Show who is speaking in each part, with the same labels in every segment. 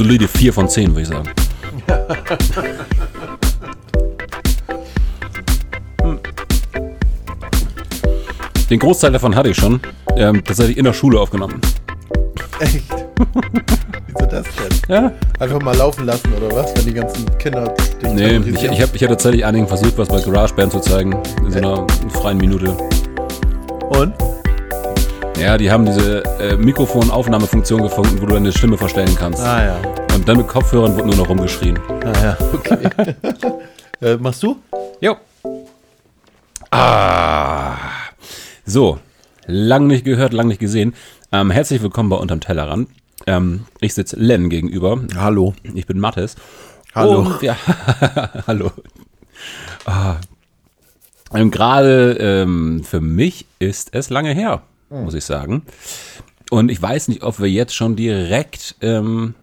Speaker 1: Solide 4 von 10, würde ich sagen. Hm. Den Großteil davon hatte ich schon. Ähm, tatsächlich in der Schule aufgenommen.
Speaker 2: Echt? Wieso das denn?
Speaker 1: Ja?
Speaker 2: Einfach mal laufen lassen oder was, wenn die ganzen Kinder dich
Speaker 1: Nee, ich, ich habe ich hab tatsächlich einigen versucht, was bei GarageBand zu zeigen. In so einer freien Minute.
Speaker 2: Und?
Speaker 1: Ja, die haben diese äh, Mikrofonaufnahmefunktion gefunden, wo du deine Stimme verstellen kannst.
Speaker 2: Ah ja.
Speaker 1: Und dann mit Kopfhörern wird nur noch rumgeschrien.
Speaker 2: Ah ja, okay. äh, machst du?
Speaker 1: Jo. Ah. So. Lang nicht gehört, lang nicht gesehen. Ähm, herzlich willkommen bei Unterm Tellerrand. Ähm, ich sitze Len gegenüber.
Speaker 2: Hallo.
Speaker 1: Ich bin Mattes.
Speaker 2: Hallo.
Speaker 1: Und wir, hallo. Ah. Ähm, Gerade ähm, für mich ist es lange her, muss ich sagen. Und ich weiß nicht, ob wir jetzt schon direkt ähm,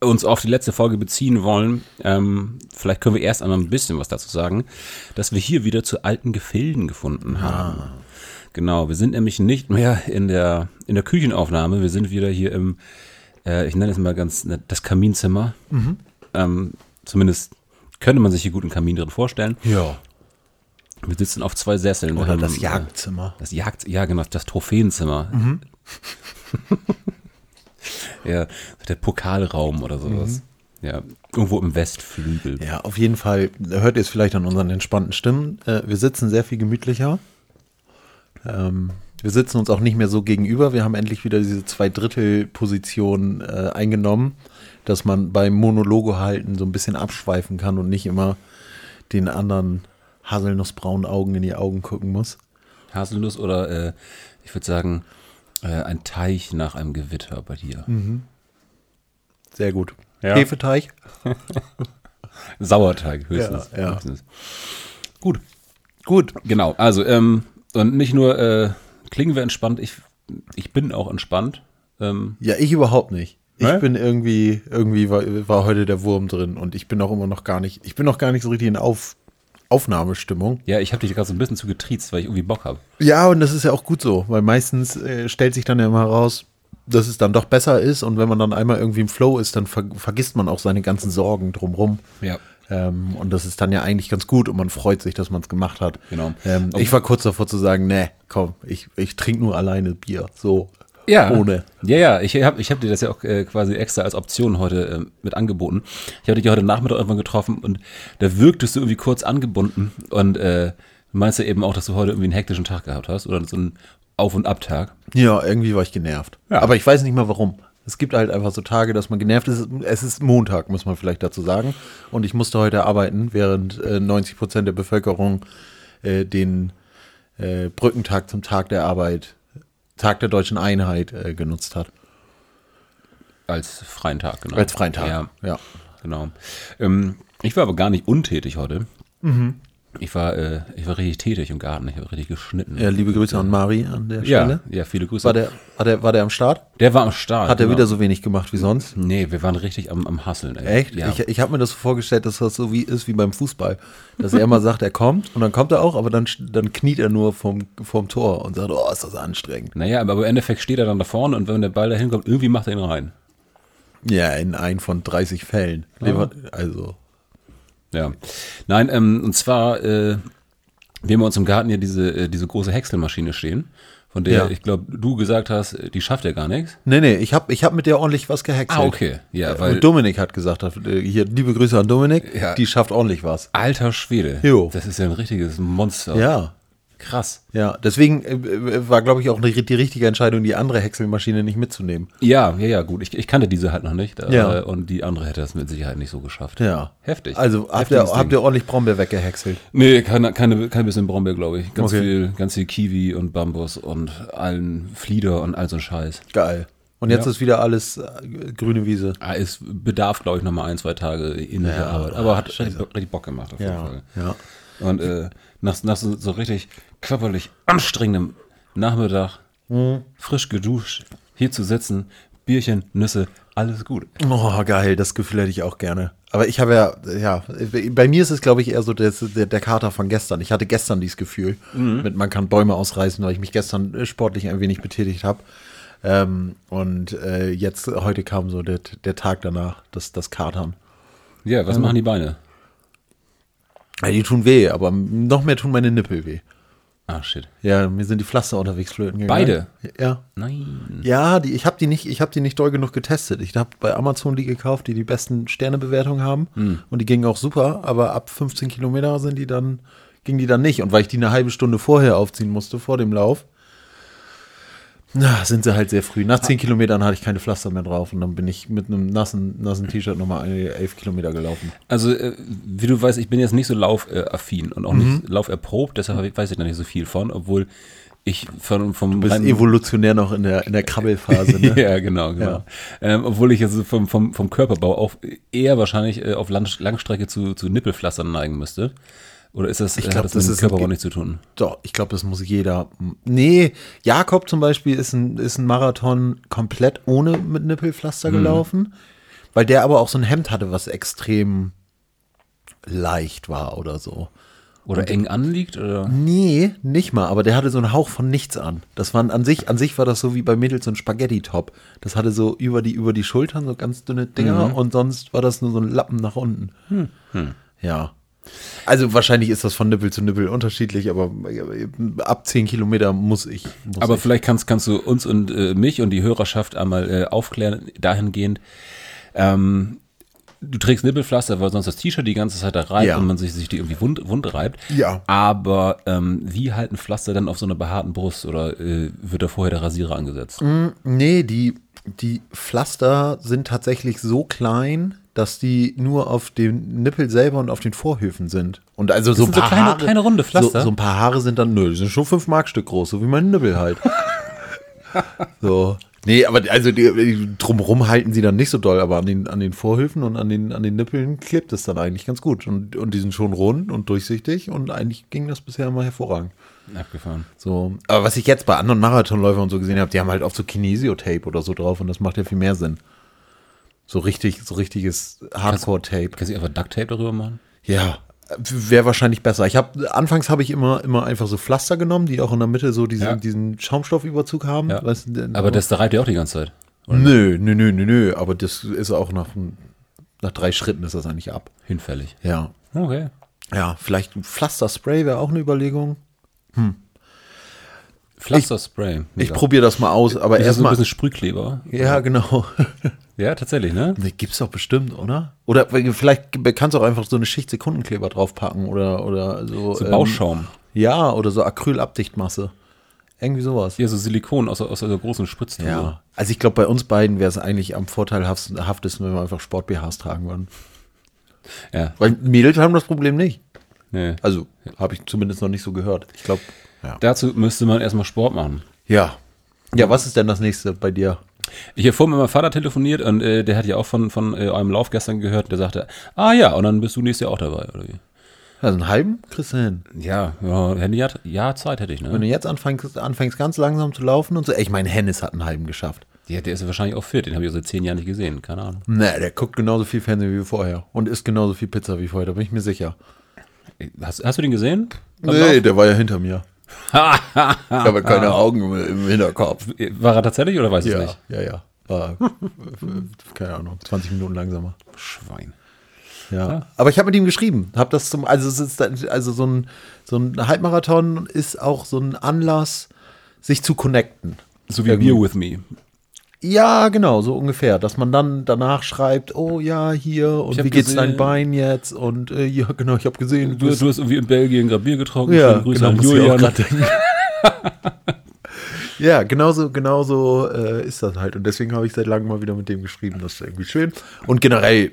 Speaker 1: uns auf die letzte Folge beziehen wollen. Ähm, vielleicht können wir erst einmal ein bisschen was dazu sagen, dass wir hier wieder zu alten Gefilden gefunden haben. Genau, wir sind nämlich nicht mehr in der, in der Küchenaufnahme, wir sind wieder hier im, äh, ich nenne es mal ganz nett, das Kaminzimmer. Ähm, zumindest könnte man sich hier gut einen Kamin drin vorstellen.
Speaker 2: Ja.
Speaker 1: Wir sitzen auf zwei Sesseln.
Speaker 2: Oder das
Speaker 1: äh,
Speaker 2: Jagdzimmer.
Speaker 1: Das Jagd, ja genau, das Trophäenzimmer. ja, der Pokalraum oder sowas. Ja, irgendwo im Westflügel.
Speaker 2: Ja, auf jeden Fall hört ihr es vielleicht an unseren entspannten Stimmen. Äh, wir sitzen sehr viel gemütlicher. Ähm, wir sitzen uns auch nicht mehr so gegenüber. Wir haben endlich wieder diese Zwei-Drittel-Position äh, eingenommen, dass man beim Monologe halten so ein bisschen abschweifen kann und nicht immer den anderen haselnussbraunen Augen in die Augen gucken muss.
Speaker 1: Haselnuss oder äh, ich würde sagen, äh, ein Teich nach einem Gewitter bei dir.
Speaker 2: Sehr gut.
Speaker 1: Ja.
Speaker 2: Hefeteig.
Speaker 1: Sauerteig höchstens.
Speaker 2: Ja, ja.
Speaker 1: höchstens. Gut,
Speaker 2: Gut.
Speaker 1: genau. Also, ähm, und nicht nur äh, klingen wir entspannt, ich, ich bin auch entspannt. Ähm,
Speaker 2: Ja, ich überhaupt nicht. Ich
Speaker 1: Ne?
Speaker 2: bin irgendwie, irgendwie war, war heute der Wurm drin und ich bin auch immer noch gar nicht, ich bin noch gar nicht so richtig in Auf, Aufnahmestimmung.
Speaker 1: ja, ich habe dich gerade so ein bisschen zu getriezt, weil ich irgendwie Bock habe.
Speaker 2: Ja, und das ist ja auch gut so, weil meistens äh, stellt sich dann ja immer heraus, dass es dann doch besser ist und wenn man dann einmal irgendwie im Flow ist, dann ver vergisst man auch seine ganzen Sorgen drumrum.
Speaker 1: Ja.
Speaker 2: Ähm, und das ist dann ja eigentlich ganz gut und man freut sich, dass man es gemacht hat.
Speaker 1: Genau.
Speaker 2: Ähm, ich war kurz davor zu sagen, nee, komm, ich, ich trinke nur alleine Bier. So.
Speaker 1: Ja.
Speaker 2: Ohne.
Speaker 1: Ja, ja, ich habe ich hab dir das ja auch äh, quasi extra als Option heute äh, mit angeboten. Ich habe dich ja heute Nachmittag irgendwann getroffen und da wirktest du irgendwie kurz angebunden und äh, du meinst ja eben auch, dass du heute irgendwie einen hektischen Tag gehabt hast oder so einen Auf- und Abtag.
Speaker 2: Ja, irgendwie war ich genervt.
Speaker 1: Ja.
Speaker 2: Aber ich weiß nicht mal warum. Es gibt halt einfach so Tage, dass man genervt ist. Es ist Montag, muss man vielleicht dazu sagen. Und ich musste heute arbeiten, während äh, 90 Prozent der Bevölkerung äh, den äh, Brückentag zum Tag der Arbeit, Tag der deutschen Einheit äh, genutzt hat.
Speaker 1: Als freien Tag, genau.
Speaker 2: Als freien Tag.
Speaker 1: Ja,
Speaker 2: ja.
Speaker 1: genau. Ähm, ich war aber gar nicht untätig heute.
Speaker 2: Mhm.
Speaker 1: Ich war, äh, ich war richtig tätig im Garten. Ich habe richtig geschnitten.
Speaker 2: Ja, liebe Grüße an Mari an der
Speaker 1: ja,
Speaker 2: Stelle.
Speaker 1: ja, viele Grüße.
Speaker 2: War der, war, der, war der am Start?
Speaker 1: der war am Start.
Speaker 2: Hat er
Speaker 1: genau.
Speaker 2: wieder so wenig gemacht wie sonst?
Speaker 1: Nee, wir waren richtig am, am Hasseln. Ey.
Speaker 2: Echt?
Speaker 1: Ja.
Speaker 2: Ich, ich habe mir das so vorgestellt, dass das so wie ist wie beim Fußball. Dass er immer sagt, er kommt und dann kommt er auch, aber dann, dann kniet er nur vom, vom Tor und sagt, oh, ist das anstrengend.
Speaker 1: Naja, aber im Endeffekt steht er dann da vorne und wenn der Ball da hinkommt, irgendwie macht er ihn rein.
Speaker 2: Ja, in ein von 30 Fällen. Lever- Also,
Speaker 1: Ja. Nein, ähm, und zwar, äh, wir haben uns im Garten ja diese, äh, diese große Häckselmaschine stehen, von der
Speaker 2: Ja.
Speaker 1: ich glaube, du gesagt hast, äh, die schafft ja gar nichts.
Speaker 2: nee, nee, ich habe ich hab mit der ordentlich was gehäckselt.
Speaker 1: Ah, okay. Ja, weil
Speaker 2: Und Dominik hat gesagt, äh, hier, liebe Grüße an Dominik,
Speaker 1: Ja.
Speaker 2: die schafft ordentlich was.
Speaker 1: alter Schwede.
Speaker 2: Jo.
Speaker 1: Das ist ja ein richtiges Monster.
Speaker 2: Ja,
Speaker 1: Krass.
Speaker 2: ja. Deswegen äh, war, glaube ich, auch die, die richtige Entscheidung, die andere Häckselmaschine nicht mitzunehmen.
Speaker 1: Ja, ja, ja, gut. Ich, ich kannte diese halt noch nicht. Äh,
Speaker 2: Ja.
Speaker 1: Und die andere hätte das mit Sicherheit nicht so geschafft.
Speaker 2: Ja.
Speaker 1: Heftig.
Speaker 2: Also habt ihr, habt ihr ordentlich Brombeer weggehäckselt?
Speaker 1: Nee, keine, keine, kein bisschen Brombeer, glaube ich. Ganz
Speaker 2: Okay.
Speaker 1: viel, ganz viel Kiwi und Bambus und allen Flieder und all so ein Scheiß.
Speaker 2: Geil. Und jetzt
Speaker 1: Ja.
Speaker 2: ist wieder alles äh, grüne Wiese.
Speaker 1: Ah, es bedarf, glaube ich, noch mal ein, zwei Tage in der
Speaker 2: Ja,
Speaker 1: Arbeit. Aber hat richtig Bock gemacht auf jeden Fall.
Speaker 2: ja.
Speaker 1: Und äh, nach, nach so, so richtig körperlich anstrengendem Nachmittag,
Speaker 2: Mhm.
Speaker 1: frisch geduscht, hier zu sitzen, Bierchen, Nüsse, alles gut.
Speaker 2: Oh, geil, das Gefühl hätte ich auch gerne. Aber ich habe ja, ja, bei mir ist es, glaube ich, eher so das, der, der Kater von gestern. Ich hatte gestern dieses Gefühl, mit man kann Bäume ausreißen, weil ich mich gestern äh, sportlich ein wenig betätigt habe. Ähm, und äh, jetzt, heute kam so der, der Tag danach, das, das Katern.
Speaker 1: Ja, was machen die Beine?
Speaker 2: Ja, die tun weh, aber noch mehr tun meine Nippel weh.
Speaker 1: Ah, shit.
Speaker 2: Ja, mir sind die Pflaster unterwegs flöten gegangen.
Speaker 1: Beide?
Speaker 2: Ja.
Speaker 1: Nein.
Speaker 2: Ja, die, ich habe die nicht, ich habe die nicht doll genug getestet. Ich habe bei Amazon die gekauft, die die besten Sternebewertungen haben
Speaker 1: Hm.
Speaker 2: und die gingen auch super. Aber ab 15 Kilometer sind die dann, ging die dann nicht. Und weil ich die eine halbe Stunde vorher aufziehen musste vor dem Lauf, na, sind sie halt sehr früh. Nach 10 Kilometern hatte ich keine Pflaster mehr drauf und dann bin ich mit einem nassen, nassen T-Shirt nochmal 11 Kilometer gelaufen.
Speaker 1: Also, äh, wie du weißt, ich bin jetzt nicht so laufaffin und auch
Speaker 2: Mhm.
Speaker 1: nicht lauferprobt, deshalb weiß ich da nicht so viel von, obwohl ich von, vom
Speaker 2: Du bist
Speaker 1: reinen-
Speaker 2: evolutionär noch in der, in der Krabbelphase, ne?
Speaker 1: ja, genau, genau.
Speaker 2: Ja.
Speaker 1: Ähm, obwohl ich also vom, vom, vom Körperbau auch eher wahrscheinlich äh, auf Lang Langstrecke zu, zu Nippelpflastern neigen müsste. Oder ist das,
Speaker 2: Ich glaub,
Speaker 1: hat das,
Speaker 2: das
Speaker 1: mit dem Körperbau nichts zu tun?
Speaker 2: Doch, ich glaube, das muss jeder. Nee, Jakob zum Beispiel ist ein, ist ein Marathon komplett ohne mit Nippelpflaster gelaufen, weil der aber auch so ein Hemd hatte, was extrem leicht war oder so.
Speaker 1: Oder eng anliegt? Oder?
Speaker 2: Nee, nicht mal, aber der hatte so einen Hauch von nichts an. Das waren an sich, an sich war das so wie bei Mädels so ein Spaghetti-Top. Das hatte so über die, über die Schultern so ganz dünne Dinger und sonst war das nur so ein Lappen nach unten. Ja. Also wahrscheinlich ist das von Nippel zu Nippel unterschiedlich, aber ab 10 Kilometer muss ich. Muss
Speaker 1: Aber
Speaker 2: ich.
Speaker 1: vielleicht kannst, kannst du uns und äh, mich und die Hörerschaft einmal äh, aufklären, dahingehend. Ähm, du trägst Nippelpflaster, weil sonst das T-Shirt die ganze Zeit da reibt
Speaker 2: Ja.
Speaker 1: und man sich, sich die irgendwie wund, wund reibt.
Speaker 2: Ja.
Speaker 1: Aber ähm, wie halten Pflaster dann auf so einer behaarten Brust oder äh, wird da vorher der Rasierer angesetzt?
Speaker 2: Nee, die, die Pflaster sind tatsächlich so klein, dass die nur auf dem Nippel selber und auf den Vorhöfen sind. Und also so ein
Speaker 1: sind so
Speaker 2: paar
Speaker 1: kleine-
Speaker 2: Haare,
Speaker 1: kleine runde Pflaster?
Speaker 2: So, so ein paar Haare sind dann, nö, die sind schon 5 Markstück groß, so wie mein Nippel halt. so. Nee, aber also die, die, drumrum halten sie dann nicht so doll, aber an den, an den Vorhöfen und an den, an den Nippeln klebt es dann eigentlich ganz gut. Und, und die sind schon rund und durchsichtig und eigentlich ging das bisher immer hervorragend.
Speaker 1: Abgefahren.
Speaker 2: So, aber was ich jetzt bei anderen Marathonläufern und so gesehen habe, die haben halt oft so Kinesio-Tape oder so drauf und das macht ja viel mehr Sinn. So richtig, so richtiges Hardcore-Tape.
Speaker 1: Kannst du einfach Duct Tape darüber machen?
Speaker 2: Ja, wäre wahrscheinlich besser. Ich habe anfangs habe ich immer immer einfach so Pflaster genommen, die auch in der Mitte so diesen,
Speaker 1: Ja.
Speaker 2: diesen Schaumstoffüberzug haben.
Speaker 1: Ja.
Speaker 2: Weißt
Speaker 1: Aber das da reibt ja auch die ganze Zeit.
Speaker 2: nö, nö, nö, nö, nö. Aber das ist auch nach nach drei Schritten ist das eigentlich ab.
Speaker 1: Hinfällig.
Speaker 2: Ja,
Speaker 1: Okay.
Speaker 2: ja, vielleicht ein Pflasterspray wäre auch eine Überlegung.
Speaker 1: Pflasterspray.
Speaker 2: Ich probiere das mal aus, aber
Speaker 1: so ein
Speaker 2: erstmal.
Speaker 1: bisschen Sprühkleber?
Speaker 2: Ja, genau.
Speaker 1: Ja, tatsächlich, ne?
Speaker 2: Ne, gibt's doch bestimmt, oder? Oder vielleicht kannst du auch einfach so eine Schicht Sekundenkleber draufpacken oder, oder so.
Speaker 1: So
Speaker 2: ähm,
Speaker 1: Bauschaum.
Speaker 2: Ja, oder so Acrylabdichtmasse. Irgendwie sowas.
Speaker 1: Ja, so Silikon aus, aus der großen Spritztube.
Speaker 2: Ja. Also ich glaube, bei uns beiden wäre es eigentlich am vorteilhaftesten, wenn wir einfach Sport-BHs tragen würden.
Speaker 1: Ja.
Speaker 2: Weil Mädels haben das Problem nicht.
Speaker 1: Nee.
Speaker 2: Also habe ich zumindest noch nicht so gehört. Ich glaube, ja.
Speaker 1: Dazu müsste man erstmal Sport machen.
Speaker 2: Ja. Ja, was ist denn das nächste bei dir?
Speaker 1: Ich habe vorhin mit meinem Vater telefoniert und äh, der hat ja auch von, von äh, eurem Lauf gestern gehört. Der sagte, ah ja, und dann bist du nächstes Jahr auch dabei, oder wie?
Speaker 2: Also einen halben kriegst du hin.
Speaker 1: Ja, ja, hätte ich ja, ja, Zeit hätte ich,
Speaker 2: Wenn
Speaker 1: ne?
Speaker 2: du jetzt anfängst, anfängst ganz langsam zu laufen und so. Ey, Ich meine, Hennis hat einen halben geschafft.
Speaker 1: Ja, der ist wahrscheinlich auch fit, den habe ich ja seit zehn Jahren nicht gesehen, keine Ahnung.
Speaker 2: Ne, der guckt genauso viel Fernsehen wie vorher. Und isst genauso viel Pizza wie vorher, da bin ich mir sicher.
Speaker 1: Hast, hast du den gesehen?
Speaker 2: Nee, der war ja hinter mir. ich habe keine Augen im, Hinterkopf.
Speaker 1: War er tatsächlich oder weiß ich es
Speaker 2: Ja,
Speaker 1: nicht?
Speaker 2: ja, ja. War, keine Ahnung, 20 Minuten langsamer.
Speaker 1: Schwein.
Speaker 2: Ja. Aber ich habe mit ihm geschrieben. Hab das zum, also es ist also so ein, so ein Halbmarathon ist auch so ein Anlass, sich zu connecten.
Speaker 1: So wie
Speaker 2: Irgendwie.
Speaker 1: Beer with Me.
Speaker 2: Ja, genau, so ungefähr. Dass man dann danach schreibt, oh ja, hier und wie geht's dein
Speaker 1: gesehen-
Speaker 2: Bein jetzt? Und äh, ja, genau, ich habe gesehen,
Speaker 1: Du, du hast irgendwie in Belgien gerade Bier getrunken.
Speaker 2: Ja, genau,
Speaker 1: an Julian.
Speaker 2: ja, genauso, genauso äh, ist das halt. Und deswegen habe ich seit langem mal wieder mit dem geschrieben. Das ist irgendwie schön. Und generell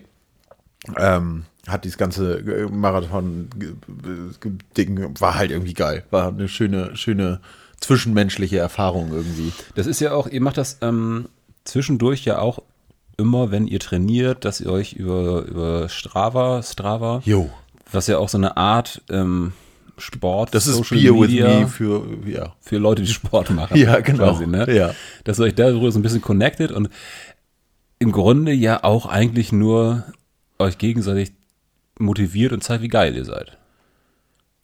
Speaker 2: ähm, hat dieses ganze äh, Marathon-Ding war halt irgendwie geil. War eine schöne, schöne zwischenmenschliche Erfahrung irgendwie.
Speaker 1: Das ist ja auch, ihr macht das ähm, zwischendurch ja auch immer, wenn ihr trainiert, dass ihr euch über, über Strava, Strava,
Speaker 2: Jo.
Speaker 1: was ja auch so eine Art ähm, Sport,
Speaker 2: Das ist
Speaker 1: Social
Speaker 2: Beer with
Speaker 1: Media
Speaker 2: me für, ja.
Speaker 1: für Leute, die Sport machen.
Speaker 2: Ja, genau.
Speaker 1: Quasi, ne?
Speaker 2: Ja.
Speaker 1: Dass ihr euch darüber so ein bisschen connected und im Grunde ja auch eigentlich nur euch gegenseitig motiviert und zeigt, wie geil ihr seid.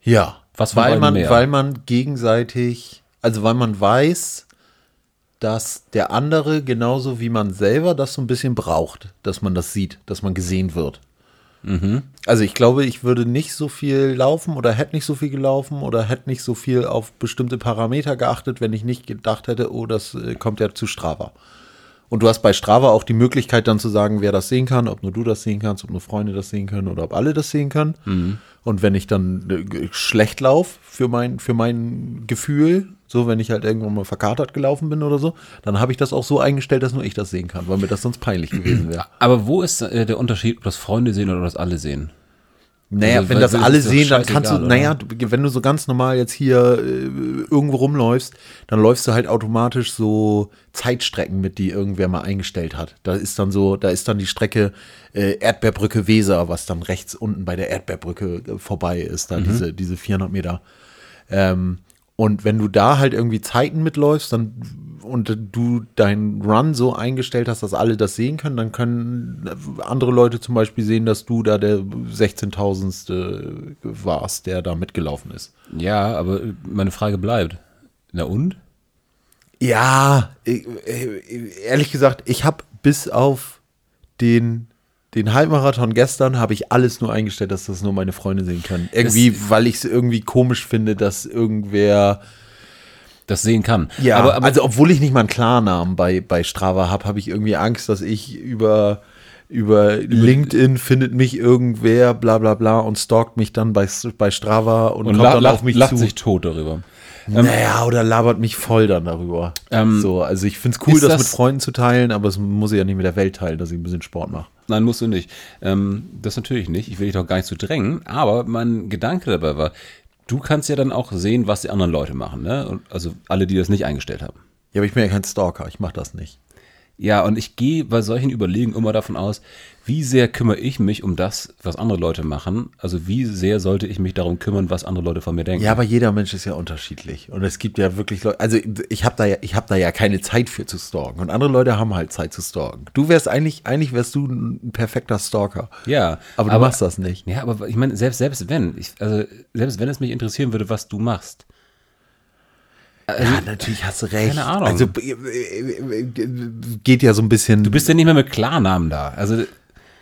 Speaker 2: Ja.
Speaker 1: Was
Speaker 2: weil man,
Speaker 1: mehr?
Speaker 2: weil man gegenseitig, also weil man weiß, dass der andere genauso wie man selber das so ein bisschen braucht, dass man das sieht, dass man gesehen wird. Also ich glaube, ich würde nicht so viel laufen oder hätte nicht so viel gelaufen oder hätte nicht so viel auf bestimmte Parameter geachtet, wenn ich nicht gedacht hätte, oh, das äh, kommt ja zu Strava. Und du hast bei Strava auch die Möglichkeit dann zu sagen, wer das sehen kann, ob nur du das sehen kannst, ob nur Freunde das sehen können oder ob alle das sehen können. Und wenn ich dann äh, schlecht laufe für mein, für mein Gefühl, so wenn ich halt irgendwann mal verkatert gelaufen bin oder so, dann habe ich das auch so eingestellt, dass nur ich das sehen kann, weil mir das sonst peinlich gewesen wäre.
Speaker 1: Aber wo ist äh, der Unterschied, ob das Freunde sehen oder das alle sehen?
Speaker 2: Naja,
Speaker 1: Also,
Speaker 2: wenn das alle sehen, dann kannst du,
Speaker 1: scheißegal,
Speaker 2: naja, wenn du so ganz normal jetzt hier äh, irgendwo rumläufst, dann läufst du halt automatisch so Zeitstrecken mit, die irgendwer mal eingestellt hat. Da ist dann so, da ist dann die Strecke äh, Erdbeerbrücke Weser, was dann rechts unten bei der Erdbeerbrücke äh, vorbei ist, da diese, diese 400 Meter. Ähm, und wenn du da halt irgendwie Zeiten mitläufst dann, und du deinen Run so eingestellt hast, dass alle das sehen können, dann können andere Leute zum Beispiel sehen, dass du da der 16.000. warst, der da mitgelaufen ist.
Speaker 1: Ja, aber meine Frage bleibt. Na und?
Speaker 2: Ja, ich- äh, ehrlich gesagt, ich habe bis auf den, den Halbmarathon gestern, habe ich alles nur eingestellt, dass das nur meine Freunde sehen können. Irgendwie, weil ich es irgendwie komisch finde, dass irgendwer
Speaker 1: Das sehen kann.
Speaker 2: Ja,
Speaker 1: aber, aber
Speaker 2: also obwohl ich nicht mal einen Klarnamen bei, bei Strava habe, habe ich irgendwie Angst, dass ich über, über LinkedIn findet mich irgendwer, bla bla bla, und stalkt mich dann bei, bei Strava und,
Speaker 1: und
Speaker 2: kommt dann auf mich
Speaker 1: lacht
Speaker 2: zu.
Speaker 1: sich tot darüber.
Speaker 2: naja, oder labert mich voll dann darüber.
Speaker 1: Ähm,
Speaker 2: so, also ich finde es cool, das,
Speaker 1: das-
Speaker 2: mit Freunden zu teilen, aber es muss ich ja nicht mit der Welt teilen, dass ich ein bisschen Sport mache.
Speaker 1: Nein, musst du nicht. Ähm, das natürlich nicht. Ich will dich doch gar nicht zu drängen. Aber mein Gedanke dabei war, du kannst ja dann auch sehen, was die anderen Leute machen. Ne? Also alle, die das nicht eingestellt haben.
Speaker 2: Ja, aber ich bin ja kein Stalker, ich mache das nicht.
Speaker 1: Ja, und ich gehe bei solchen Überlegungen immer davon aus, wie sehr kümmere ich mich um das, was andere Leute machen? Also wie sehr sollte ich mich darum kümmern, was andere Leute von mir denken?
Speaker 2: Ja, aber jeder Mensch ist ja unterschiedlich. Und es gibt ja wirklich Leute, also ich habe da ja, ich habe da ja keine Zeit für zu stalken. Und andere Leute haben halt Zeit zu stalken. Du wärst eigentlich, eigentlich wärst du ein perfekter Stalker.
Speaker 1: Ja,
Speaker 2: Aber du machst das nicht.
Speaker 1: Ja, aber ich meine, selbst, selbst wenn, ich, also selbst wenn es mich interessieren würde, was du machst.
Speaker 2: ja, natürlich hast du recht.
Speaker 1: keine Ahnung.
Speaker 2: Also äh, äh, äh, geht ja so ein bisschen.
Speaker 1: Du bist ja nicht mehr mit Klarnamen da. Also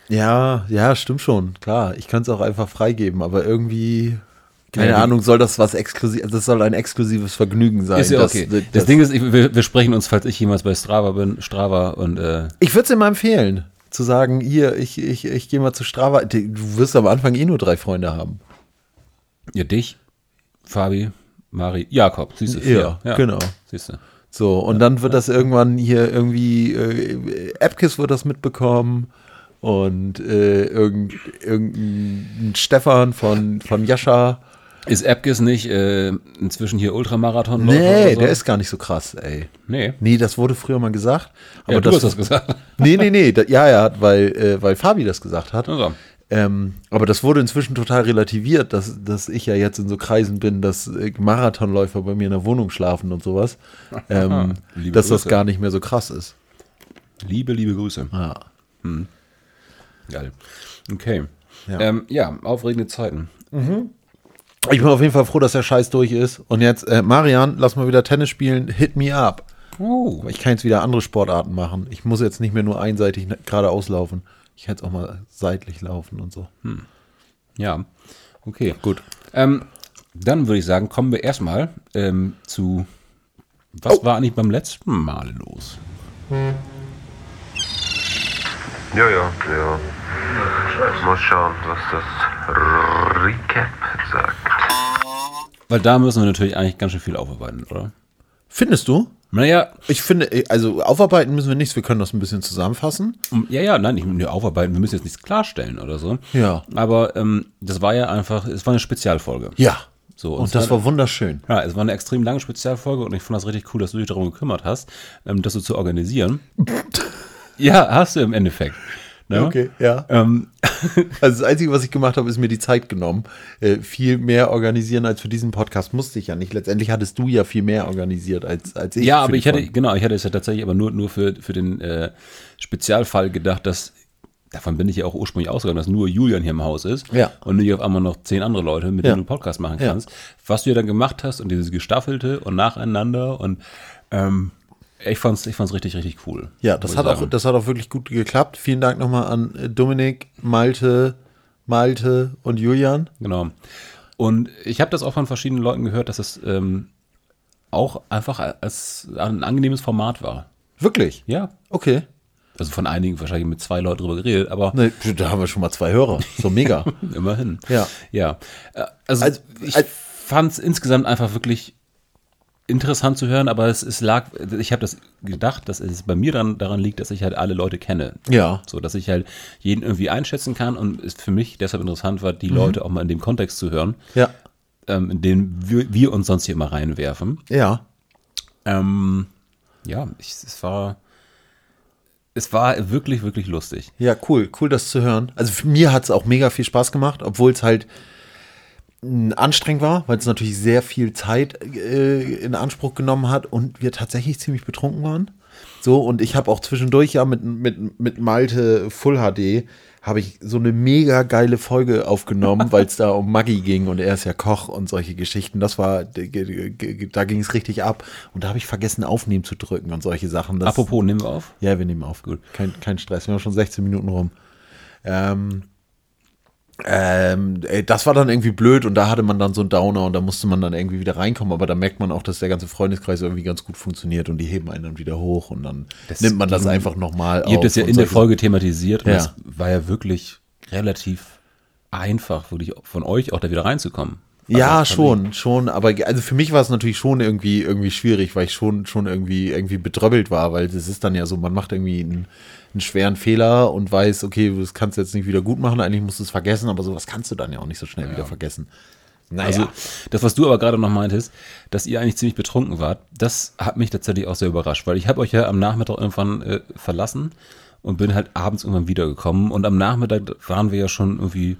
Speaker 2: ja, ja, stimmt schon. Klar, ich kann es auch einfach freigeben, aber irgendwie. Keine
Speaker 1: Ja,
Speaker 2: Ahnung, soll das was exklusiv, das soll ein exklusives Vergnügen sein.
Speaker 1: ist ja okay.
Speaker 2: dass-
Speaker 1: das Ding ist, ich, wir, wir sprechen uns, falls ich jemals bei Strava bin, Strava und äh,
Speaker 2: Ich würde es immer empfehlen, zu sagen, hier, ich, ich, ich gehe mal zu Strava. Du wirst am Anfang eh nur drei Freunde haben.
Speaker 1: ja, dich, Fabi, Mari, Jakob, siehst du?
Speaker 2: Ja, genau.
Speaker 1: Siehst du.
Speaker 2: So, und dann wird das irgendwann hier irgendwie, äh, Appkiss wird das mitbekommen und äh, irgend, irgendein Stefan von, von Jascha.
Speaker 1: Ist Epkes nicht äh, inzwischen hier Ultramarathon?
Speaker 2: Nee, der ist gar nicht so krass, ey.
Speaker 1: Nee.
Speaker 2: Nee, das wurde früher mal gesagt. Aber
Speaker 1: ja, du
Speaker 2: das,
Speaker 1: hast das gesagt.
Speaker 2: Nee, nee, nee, da, ja, ja, weil, äh, weil Fabi das gesagt hat.
Speaker 1: Also,
Speaker 2: Ähm, aber das wurde inzwischen total relativiert, dass, dass ich ja jetzt in so Kreisen bin, dass äh, Marathonläufer bei mir in der Wohnung schlafen und sowas. Ähm, dass das
Speaker 1: Grüße.
Speaker 2: gar nicht mehr so krass ist.
Speaker 1: liebe, liebe Grüße.
Speaker 2: Ja.
Speaker 1: Geil. Okay.
Speaker 2: Ja.
Speaker 1: Ähm, ja aufregende Zeiten.
Speaker 2: Ich bin auf jeden Fall froh, dass der Scheiß durch ist. Und jetzt, äh, Marian, lass mal wieder Tennis spielen. Hit me up.
Speaker 1: Oh.
Speaker 2: Ich kann jetzt wieder andere Sportarten machen. Ich muss jetzt nicht mehr nur einseitig geradeaus laufen. Ich kann jetzt auch mal seitlich laufen und so.
Speaker 1: Ja. Okay. Gut. Ähm, dann würde ich sagen, kommen wir erstmal ähm, zu. Was war eigentlich beim letzten Mal los?
Speaker 3: Ja, ja, ja. Mal schauen, was das Recap sagt.
Speaker 1: Weil da müssen wir natürlich eigentlich ganz schön viel aufarbeiten, oder?
Speaker 2: Findest du?
Speaker 1: Naja,
Speaker 2: Ich finde, also aufarbeiten müssen wir nichts. Wir können das ein bisschen zusammenfassen.
Speaker 1: ja, ja, nein, nicht nur aufarbeiten, wir müssen jetzt nichts klarstellen oder so.
Speaker 2: Ja.
Speaker 1: Aber ähm, das war ja einfach, es war eine Spezialfolge.
Speaker 2: Ja.
Speaker 1: So,
Speaker 2: und
Speaker 1: es
Speaker 2: das war wunderschön.
Speaker 1: Ja, es war eine extrem lange Spezialfolge und ich fand das richtig cool, dass du dich darum gekümmert hast, ähm, das so zu organisieren. ja, hast du im Endeffekt. Ne?
Speaker 2: ja.
Speaker 1: Ähm,
Speaker 2: Also das Einzige, was ich gemacht habe, ist mir die Zeit genommen. Äh, viel mehr organisieren als für diesen Podcast musste ich ja nicht. Letztendlich hattest du ja viel mehr organisiert als, als ich.
Speaker 1: ja, aber ich hatte,
Speaker 2: Folge.
Speaker 1: genau, ich hatte es ja tatsächlich aber nur, nur für, für den äh, Spezialfall gedacht, dass, davon bin ich ja auch ursprünglich ausgegangen, dass nur Julian hier im Haus ist
Speaker 2: Ja.
Speaker 1: und nicht auf einmal noch zehn andere Leute, mit
Speaker 2: Ja.
Speaker 1: denen du Podcast machen
Speaker 2: Ja.
Speaker 1: kannst. Was du ja dann gemacht hast und dieses Gestaffelte und nacheinander und ähm, Ich fand's, ich fand's richtig, richtig cool.
Speaker 2: Ja, das hat, auch, das hat auch wirklich gut geklappt. Vielen Dank nochmal an äh, Dominik, Malte, Malte und Julian.
Speaker 1: Genau. Und ich habe das auch von verschiedenen Leuten gehört, dass es ähm, auch einfach als ein angenehmes Format war.
Speaker 2: Wirklich?
Speaker 1: Ja.
Speaker 2: Okay.
Speaker 1: Also von einigen wahrscheinlich mit zwei Leuten drüber geredet, aber
Speaker 2: Ne, da haben wir schon mal zwei Hörer. So mega.
Speaker 1: immerhin.
Speaker 2: Ja.
Speaker 1: Ja. Äh, Also,
Speaker 2: Also-
Speaker 1: ich
Speaker 2: als-
Speaker 1: fand es insgesamt einfach wirklich interessant zu hören, aber es, es lag, ich habe das gedacht, dass es bei mir dann daran liegt, dass ich halt alle Leute kenne.
Speaker 2: ja.
Speaker 1: So, dass ich halt jeden irgendwie einschätzen kann und es für mich deshalb interessant war,
Speaker 2: Mhm.
Speaker 1: die Leute auch mal in dem Kontext zu hören,
Speaker 2: Ja.
Speaker 1: ähm, in den wir, wir uns sonst hier immer reinwerfen.
Speaker 2: Ja.
Speaker 1: Ähm, ja, ich, es war, es war wirklich, wirklich lustig.
Speaker 2: Ja, cool. Cool, das zu hören. Also mir hat es auch mega viel Spaß gemacht, obwohl es halt anstrengend war, weil es natürlich sehr viel Zeit äh, in Anspruch genommen hat und wir tatsächlich ziemlich betrunken waren. So, und ich habe auch zwischendurch ja mit, mit, mit Malte Full HD habe ich so eine mega geile Folge aufgenommen, weil es da um Maggi ging und er ist ja Koch und solche Geschichten. Das war, da ging es richtig ab. Und da habe ich vergessen, aufnehmen zu drücken und solche Sachen. Das,
Speaker 1: Apropos, nehmen wir auf?
Speaker 2: ja, wir nehmen auf. Gut. Kein, kein Stress. Wir haben schon 16 Minuten rum. Ähm, ähm, ey, das war dann irgendwie blöd und da hatte man dann so einen Downer und da musste man dann irgendwie wieder reinkommen. Aber da merkt man auch, dass der ganze Freundeskreis irgendwie ganz gut funktioniert und die heben einen dann wieder hoch und dann
Speaker 1: Das
Speaker 2: nimmt man das einfach nochmal auf.
Speaker 1: Ihr habt es ja in der Folge thematisiert und
Speaker 2: Ja.
Speaker 1: das war ja wirklich relativ einfach, wirklich von euch auch da wieder reinzukommen. Also,
Speaker 2: Ja, schon, schon, aber also für mich war es natürlich schon irgendwie irgendwie schwierig, weil ich schon schon irgendwie irgendwie bedröbbelt war, weil das ist dann ja so, man macht irgendwie einen, einen schweren Fehler und weiß, okay, das kannst du jetzt nicht wieder gut machen, eigentlich musst du es vergessen, aber sowas kannst du dann ja auch nicht so schnell wieder vergessen. Naja,
Speaker 1: Also, das, was du aber gerade noch meintest, dass ihr eigentlich ziemlich betrunken wart, das hat mich tatsächlich auch sehr überrascht, weil ich habe euch ja am Nachmittag irgendwann äh, verlassen und bin halt abends irgendwann wiedergekommen und am Nachmittag waren wir ja schon irgendwie,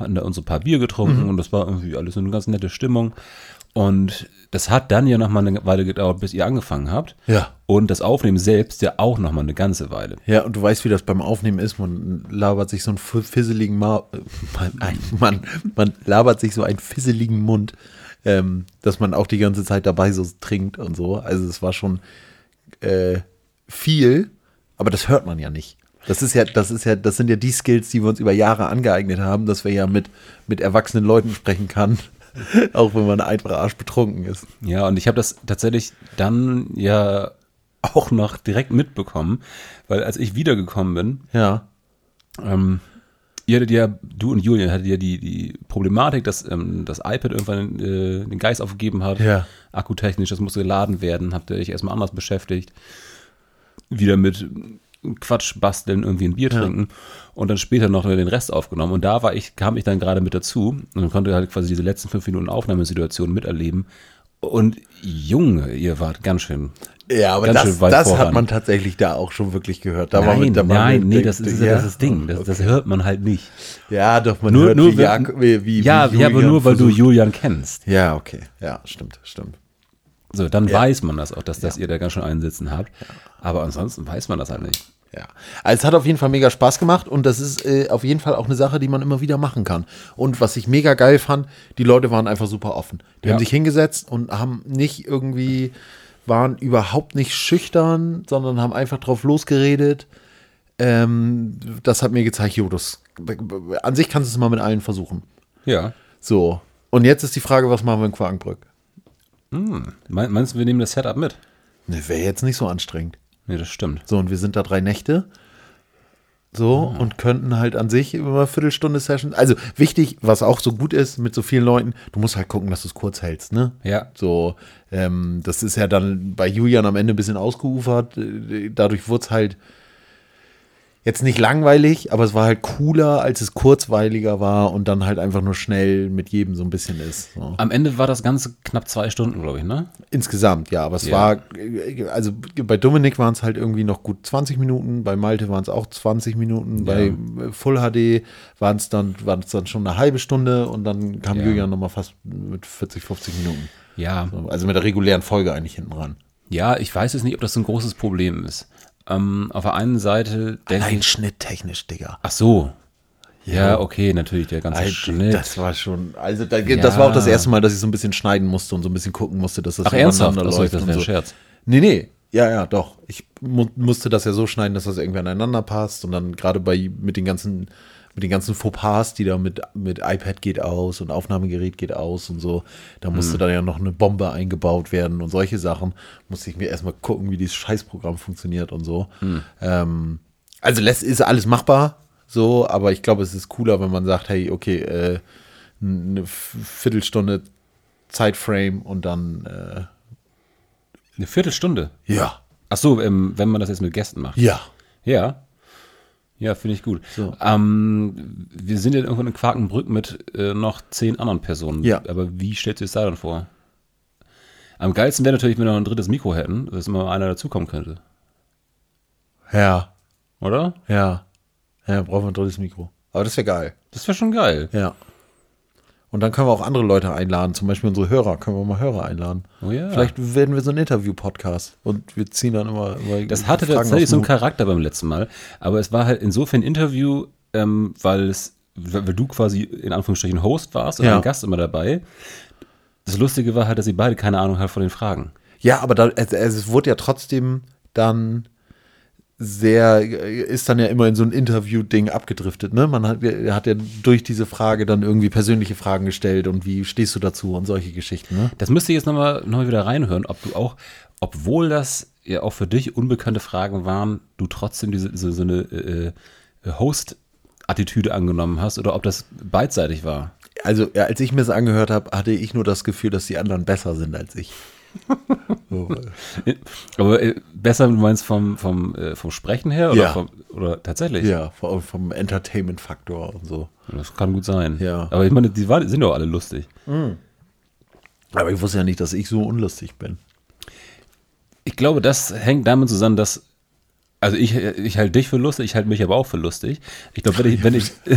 Speaker 1: hatten da unsere paar Bier getrunken
Speaker 2: Mhm.
Speaker 1: und das war irgendwie alles eine ganz nette Stimmung und das hat dann ja noch mal eine Weile gedauert, bis ihr angefangen habt.
Speaker 2: Ja.
Speaker 1: Und das Aufnehmen selbst ja auch noch mal eine ganze Weile.
Speaker 2: ja, und du weißt, wie das beim Aufnehmen ist, man labert sich so einen fisseligen Ma man, man, man labert sich so einen fisseligen Mund, ähm, dass man auch die ganze Zeit dabei so trinkt und so. Also es war schon äh, viel, aber das hört man ja nicht. Das ist ja, das ist ja, das sind ja die Skills, die wir uns über Jahre angeeignet haben, dass wir ja mit, mit erwachsenen Leuten sprechen kann, auch wenn man einfach arschbetrunken ist.
Speaker 1: Ja, und ich habe das tatsächlich dann ja auch noch direkt mitbekommen, weil als ich wiedergekommen bin,
Speaker 2: Ja.
Speaker 1: ähm, ihr hattet ja, du und Julian hattet ja die, die Problematik, dass ähm, das iPad irgendwann äh, den Geist aufgegeben hat,
Speaker 2: Ja.
Speaker 1: akkutechnisch, das musste geladen werden, habt ihr euch erstmal anders beschäftigt, wieder mit Quatsch basteln, irgendwie ein Bier trinken und dann später noch den Rest aufgenommen und da war ich, kam ich dann gerade mit dazu und konnte halt quasi diese letzten fünf Minuten Aufnahmesituation miterleben und Junge, ihr wart ganz schön
Speaker 2: Ja, aber das, das hat man tatsächlich da auch schon wirklich gehört. Da war
Speaker 1: nein,
Speaker 2: mit, da war
Speaker 1: nein, nee, das ist,
Speaker 2: ja,
Speaker 1: das, ist das Ding. Das, das hört man halt nicht.
Speaker 2: Ja, doch, man
Speaker 1: Nur,
Speaker 2: hört,
Speaker 1: nur
Speaker 2: wie,
Speaker 1: wenn-
Speaker 2: wie, wie,
Speaker 1: ja,
Speaker 2: wie
Speaker 1: ja, aber
Speaker 2: Julian
Speaker 1: nur weil du Julian kennst.
Speaker 2: Ja, okay. Ja, stimmt, stimmt.
Speaker 1: So, dann
Speaker 2: Ja.
Speaker 1: weiß man das auch, dass, dass ihr da ganz schön einen sitzen habt. Aber ansonsten weiß man das halt nicht.
Speaker 2: Ja, also es hat auf jeden Fall mega Spaß gemacht und das ist äh, auf jeden Fall auch eine Sache, die man immer wieder machen kann. Und was ich mega geil fand, die Leute waren einfach super offen. Die
Speaker 1: Ja.
Speaker 2: haben sich hingesetzt und haben nicht irgendwie, waren überhaupt nicht schüchtern, sondern haben einfach drauf losgeredet. Ähm, das hat mir gezeigt, jo, das, an sich kannst du es mal mit allen versuchen.
Speaker 1: Ja.
Speaker 2: So, und jetzt ist die Frage, was machen wir in Quakenbrück?
Speaker 1: Mein, meinst du, wir nehmen das Setup mit?
Speaker 2: Ne, wäre jetzt nicht so anstrengend.
Speaker 1: Nee, das stimmt.
Speaker 2: So, und wir sind da drei Nächte. So, und könnten halt an sich über eine Viertelstunde Session. Also wichtig, was auch so gut ist mit so vielen Leuten, du musst halt gucken, dass du es kurz hältst, ne?
Speaker 1: Ja.
Speaker 2: So, ähm, das ist ja dann bei Julian am Ende ein bisschen ausgeufert. Äh, Dadurch wurde es halt jetzt nicht langweilig, aber es war halt cooler, als es kurzweiliger war und dann halt einfach nur schnell mit jedem so ein bisschen ist. So.
Speaker 1: Am Ende war das Ganze knapp zwei Stunden, glaube ich, ne?
Speaker 2: Insgesamt, ja, aber es
Speaker 1: Ja.
Speaker 2: war, also bei Dominik waren es halt irgendwie noch gut 20 Minuten, bei Malte waren es auch 20 Minuten, bei äh, Full HD waren es dann, waren es dann schon eine halbe Stunde und dann kam
Speaker 1: Ja.
Speaker 2: Julian nochmal fast mit 40, 50 Minuten.
Speaker 1: Ja.
Speaker 2: So, Also mit der regulären Folge eigentlich hinten ran.
Speaker 1: Ja, ich weiß jetzt nicht, ob das so ein großes Problem ist. Ähm, auf der einen Seite denke
Speaker 2: Allein
Speaker 1: ich.
Speaker 2: schnitttechnisch, Digga.
Speaker 1: Ach so. Ja, okay, natürlich, der ganze
Speaker 2: Alter,
Speaker 1: Schnitt.
Speaker 2: Das war schon, also da, das war auch das erste Mal, dass ich so ein bisschen schneiden musste und so ein bisschen gucken musste, dass das
Speaker 1: Ach, ernsthaft?
Speaker 2: übereinander
Speaker 1: Achso,
Speaker 2: läuft
Speaker 1: das wäre ein
Speaker 2: so.
Speaker 1: Scherz.
Speaker 2: Nee, nee. Ja, ja, doch. Ich mu musste das ja so schneiden, dass das irgendwie aneinander passt und dann gerade bei mit den ganzen mit den ganzen Fauxpas, die da mit mit iPad geht aus und Aufnahmegerät geht aus und so, da musste dann ja noch eine Bombe eingebaut werden und solche Sachen. Musste ich mir erstmal gucken, wie dieses Scheißprogramm funktioniert und so. Ähm, also ist alles machbar, so, aber ich glaube, es ist cooler, wenn man sagt, hey, okay, äh, eine Viertelstunde Zeitframe und dann äh,
Speaker 1: Eine Viertelstunde.
Speaker 2: ja,
Speaker 1: Ach so, ähm, wenn man das jetzt mit Gästen macht.
Speaker 2: ja.
Speaker 1: Ja. Ja, finde ich gut.
Speaker 2: So.
Speaker 1: Ähm, wir sind ja irgendwo in Quakenbrück mit äh, noch zehn anderen Personen.
Speaker 2: Ja.
Speaker 1: Aber wie stellt ihr es da dann vor? Am geilsten wäre natürlich, wenn wir noch ein drittes Mikro hätten, dass immer einer dazukommen könnte.
Speaker 2: Ja,
Speaker 1: Oder?
Speaker 2: ja. Ja, brauchen wir ein drittes Mikro. Aber das wäre geil.
Speaker 1: Das wäre schon geil.
Speaker 2: Ja. Und dann können wir auch andere Leute einladen, zum Beispiel unsere Hörer, können wir mal Hörer einladen.
Speaker 1: Oh ja.
Speaker 2: Vielleicht werden wir so ein Interview-Podcast und wir ziehen dann immer, immer
Speaker 1: Das hatte
Speaker 2: Fragen
Speaker 1: tatsächlich so einen Charakter beim letzten Mal. Aber es war halt insofern ein Interview, ähm, weil es, weil weil du quasi in Anführungsstrichen Host warst und
Speaker 2: Ja.
Speaker 1: ein Gast immer dabei. Das Lustige war halt, dass sie beide keine Ahnung hatten von den Fragen.
Speaker 2: Ja, aber da, es, es wurde ja trotzdem dann sehr, ist dann ja immer in so ein Interview-Ding abgedriftet, ne? Man hat, hat ja durch diese Frage dann irgendwie persönliche Fragen gestellt und wie stehst du dazu und solche Geschichten, ne?
Speaker 1: Das müsste ich jetzt nochmal noch mal wieder reinhören, ob du auch, obwohl das ja auch für dich unbekannte Fragen waren, du trotzdem diese, so, so eine äh, äh, Host-Attitüde angenommen hast oder ob das beidseitig war.
Speaker 2: Also, ja, als ich mir das angehört habe, hatte ich nur das Gefühl, dass die anderen besser sind als ich. So,
Speaker 1: Aber äh, besser, du meinst vom, vom, äh, vom Sprechen her oder,
Speaker 2: Ja.
Speaker 1: vom, oder tatsächlich?
Speaker 2: ja, vom, vom Entertainment-Faktor und so.
Speaker 1: Das kann gut sein.
Speaker 2: Ja.
Speaker 1: Aber ich meine, die waren, sind doch alle lustig.
Speaker 2: Aber ich wusste ja nicht, dass ich so unlustig bin.
Speaker 1: Ich glaube, das hängt damit zusammen, dass also ich, ich halte dich für lustig, ich halte mich aber auch für lustig. Ich glaube, wenn ich, wenn ich,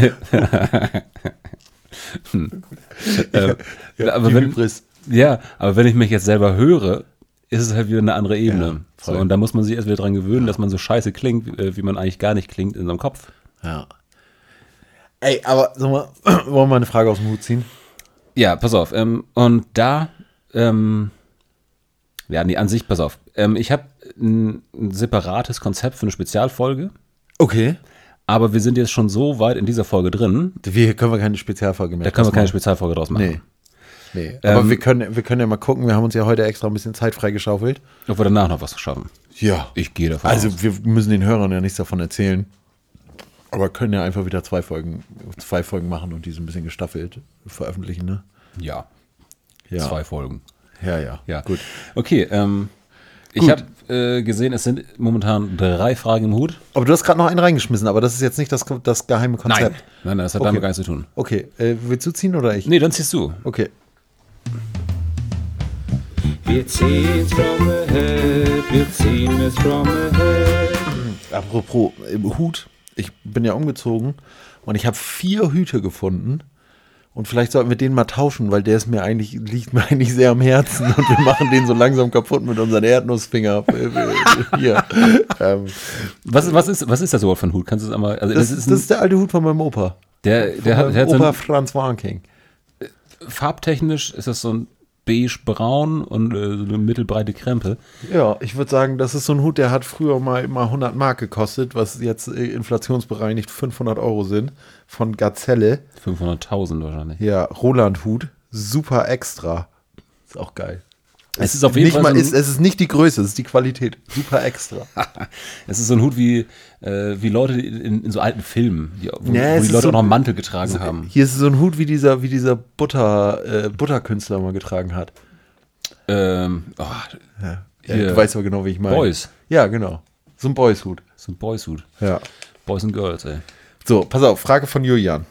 Speaker 1: äh, aber wenn,
Speaker 2: Hybris.
Speaker 1: Ja, aber wenn ich mich jetzt selber höre, ist es halt wieder eine andere Ebene.
Speaker 2: Ja,
Speaker 1: so, und da muss man sich erst wieder dran gewöhnen, dass man so scheiße klingt, wie, äh, wie man eigentlich gar nicht klingt in seinem Kopf.
Speaker 2: Ja. Ey, aber sag mal, wollen wir mal eine Frage aus dem Hut ziehen?
Speaker 1: Ja, pass auf. Ähm, und da, ähm, ja, nee, an sich, pass auf. Ähm, ich habe ein, ein separates Konzept für eine Spezialfolge,
Speaker 2: Okay.
Speaker 1: aber wir sind jetzt schon so weit in dieser Folge drin,
Speaker 2: Wir können wir keine Spezialfolge mehr.
Speaker 1: da können wir keine. Spezialfolge draus machen.
Speaker 2: Nee. Nee. Aber
Speaker 1: Ähm,
Speaker 2: wir, können, wir können ja mal gucken. Wir haben uns ja heute extra ein bisschen Zeit freigeschaufelt.
Speaker 1: Ob wir danach noch was schaffen.
Speaker 2: Ja.
Speaker 1: Ich gehe davon
Speaker 2: Also
Speaker 1: aus.
Speaker 2: wir müssen den Hörern ja nichts davon erzählen. Aber können ja einfach wieder zwei Folgen, zwei Folgen machen und die so ein bisschen gestaffelt veröffentlichen, ne?
Speaker 1: Ja.
Speaker 2: Ja.
Speaker 1: Zwei Folgen.
Speaker 2: Ja, ja.
Speaker 1: Ja.
Speaker 2: Gut.
Speaker 1: Okay, ähm, ich habe äh, gesehen, es sind momentan drei Fragen im Hut.
Speaker 2: Aber du hast gerade noch einen reingeschmissen, aber das ist jetzt nicht das, das geheime Konzept.
Speaker 1: Nein, nein, das hat
Speaker 2: Okay.
Speaker 1: damit gar nichts zu tun.
Speaker 2: Okay, äh, willst du ziehen oder ich?
Speaker 1: Nee, dann ziehst du.
Speaker 2: Okay.
Speaker 4: Wir ziehen's from the head, wir ziehen es from the head.
Speaker 2: Apropos im Hut, ich bin ja umgezogen und ich habe vier Hüte gefunden. Und vielleicht sollten wir den mal tauschen, weil der ist mir eigentlich, liegt mir eigentlich sehr am Herzen und wir machen den so langsam kaputt mit unseren Erdnussfinger. Äh, Hier. Ähm,
Speaker 1: Was, was, ist, was ist das überhaupt für ein Hut? Kannst du es einmal. Also
Speaker 2: das,
Speaker 1: das,
Speaker 2: ist,
Speaker 1: ist
Speaker 2: das ist der alte Hut von meinem Opa.
Speaker 1: der,
Speaker 2: Von
Speaker 1: der hat, der hat so
Speaker 2: Opa
Speaker 1: ein,
Speaker 2: Franz Warnking.
Speaker 1: Farbtechnisch ist das so ein beige-braun und äh, so eine mittelbreite Krempe.
Speaker 2: Ja, ich würde sagen, das ist so ein Hut, der hat früher mal immer 100 Mark gekostet, was jetzt äh, inflationsbereinigt 500 Euro sind. Von Gazelle.
Speaker 1: 500.000 wahrscheinlich.
Speaker 2: Ja, Roland-Hut. Super extra. Ist auch geil.
Speaker 1: Es ist auf jeden
Speaker 2: nicht
Speaker 1: Fall so
Speaker 2: ist, es ist nicht die Größe, es ist die Qualität. Super extra.
Speaker 1: Es ist so ein Hut wie, äh, wie Leute in, in so alten Filmen, die, wo,
Speaker 2: Ja,
Speaker 1: wo
Speaker 2: es
Speaker 1: die Leute
Speaker 2: so-
Speaker 1: auch noch einen Mantel getragen haben.
Speaker 2: Hier ist so ein Hut, wie dieser, wie dieser Butter, äh, Butterkünstler mal getragen hat.
Speaker 1: Ähm, oh,
Speaker 2: Ja,
Speaker 1: Hier.
Speaker 2: du weißt aber genau, wie ich meine.
Speaker 1: Boys.
Speaker 2: Ja, genau. So ein Boys-Hut.
Speaker 1: So ein Boys-Hut.
Speaker 2: Ja.
Speaker 1: Boys and Girls, ey.
Speaker 2: So, pass auf, Frage von Julian.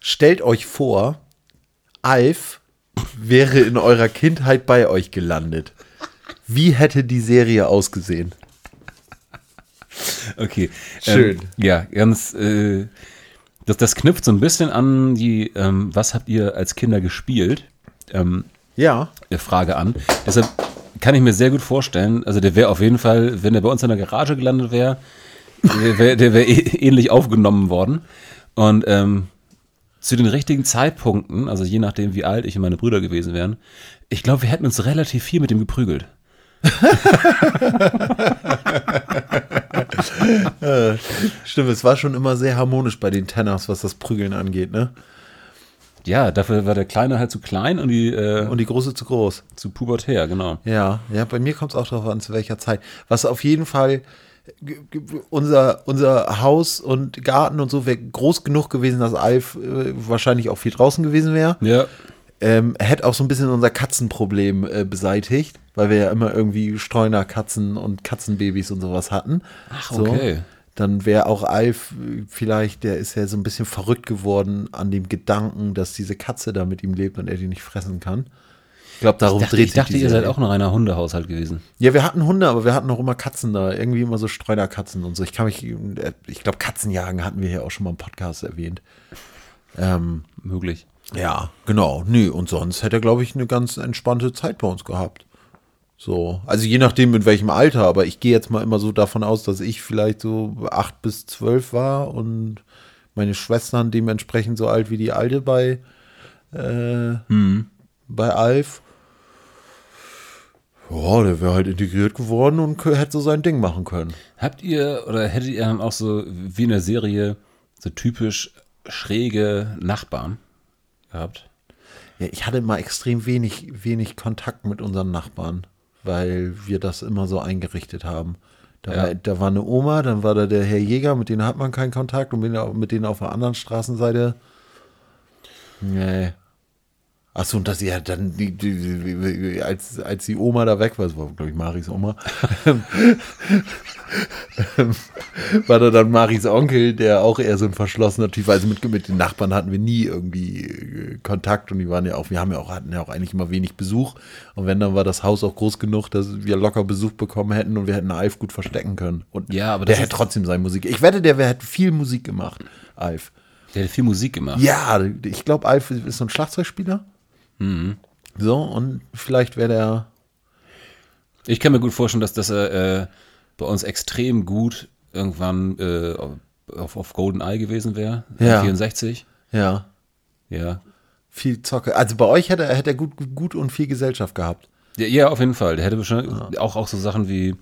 Speaker 2: Stellt euch vor, Alf wäre in eurer Kindheit bei euch gelandet. Wie hätte die Serie ausgesehen?
Speaker 1: Okay.
Speaker 2: Schön.
Speaker 1: Ähm, ja, ganz, äh, das, das knüpft so ein bisschen an die, ähm, was habt ihr als Kinder gespielt? Ähm,
Speaker 2: Ja.
Speaker 1: Frage an. Deshalb kann ich mir sehr gut vorstellen, also der wäre auf jeden Fall, wenn er bei uns in der Garage gelandet wäre, der wäre der wär ähnlich aufgenommen worden. Und ähm, zu den richtigen Zeitpunkten, also je nachdem, wie alt ich und meine Brüder gewesen wären, ich glaube, wir hätten uns relativ viel mit ihm geprügelt.
Speaker 2: Stimmt, es war schon immer sehr harmonisch bei den Tenners, was das Prügeln angeht, ne?
Speaker 1: Ja, dafür war der Kleine halt zu klein und die äh,
Speaker 2: Und die große zu groß.
Speaker 1: zu pubertär, genau.
Speaker 2: Ja, ja, bei mir kommt es auch darauf an, zu welcher Zeit. Was auf jeden Fall unser, unser Haus und Garten und so wäre groß genug gewesen, dass Alf äh, wahrscheinlich auch viel draußen gewesen wäre.
Speaker 1: Ja.
Speaker 2: Ähm, hätte auch so ein bisschen unser Katzenproblem äh, beseitigt, weil wir ja immer irgendwie Streunerkatzen und Katzenbabys und sowas hatten.
Speaker 1: Ach,
Speaker 2: So.
Speaker 1: okay.
Speaker 2: Dann wäre auch Alf vielleicht, der ist ja so ein bisschen verrückt geworden an dem Gedanken, dass diese Katze da mit ihm lebt und er die nicht fressen kann. Ich glaube, darum
Speaker 1: Ich dachte,
Speaker 2: dreht
Speaker 1: ich
Speaker 2: sich
Speaker 1: dachte
Speaker 2: die
Speaker 1: ihr seid auch noch einer Hundehaushalt gewesen.
Speaker 2: Ja, wir hatten Hunde, aber wir hatten auch immer Katzen da. Irgendwie immer so Streunerkatzen und so. Ich kann mich, ich glaube, Katzenjagen hatten wir hier auch schon mal im Podcast erwähnt. Ähm,
Speaker 1: Möglich.
Speaker 2: ja, genau. Nö, und sonst hätte er, glaube ich, eine ganz entspannte Zeit bei uns gehabt. So, also je nachdem in welchem Alter, aber ich gehe jetzt mal immer so davon aus, dass ich vielleicht so acht bis zwölf war und meine Schwestern dementsprechend so alt wie die Alte bei, äh, bei Alf. Ja, der wäre halt integriert geworden und hätte so sein Ding machen können.
Speaker 1: Habt ihr oder hättet ihr dann auch so wie in der Serie so typisch schräge Nachbarn gehabt?
Speaker 2: Ja, ich hatte mal extrem wenig, wenig Kontakt mit unseren Nachbarn, weil wir das immer so eingerichtet haben. Da,
Speaker 1: Ja.
Speaker 2: war, da war eine Oma, dann war da der Herr Jäger, mit denen hat man keinen Kontakt und mit, mit denen auf der anderen Straßenseite. Nee. Achso, und das ja dann, die, die, die, als, als die Oma da weg war, das war, glaube ich, Maris Oma, war da dann Maris Onkel, der auch eher so ein verschlossener Typ war. Also mit, mit den Nachbarn hatten wir nie irgendwie äh, Kontakt und die waren ja auch, wir haben ja auch, hatten ja auch eigentlich immer wenig Besuch. Und wenn, dann war das Haus auch groß genug, dass wir locker Besuch bekommen hätten und wir hätten Alf gut verstecken können. Und
Speaker 1: Ja, aber
Speaker 2: der hätte trotzdem seine Musik. Ich wette, der hätte viel Musik gemacht, Alf.
Speaker 1: Der hat viel Musik gemacht.
Speaker 2: Ja, ich glaube, Alf ist so ein Schlagzeugspieler.
Speaker 1: Mhm.
Speaker 2: So, und vielleicht wäre der.
Speaker 1: Ich kann mir gut vorstellen, dass das äh, äh, bei uns extrem gut irgendwann äh, auf, auf Golden Eye gewesen wäre.
Speaker 2: Ja.
Speaker 1: 64.
Speaker 2: Ja,
Speaker 1: Ja.
Speaker 2: viel Zocke. Also bei euch hätte er, hätte er gut, gut und viel Gesellschaft gehabt.
Speaker 1: ja. Ja, auf jeden Fall. Der hätte bestimmt auch, auch so Sachen wie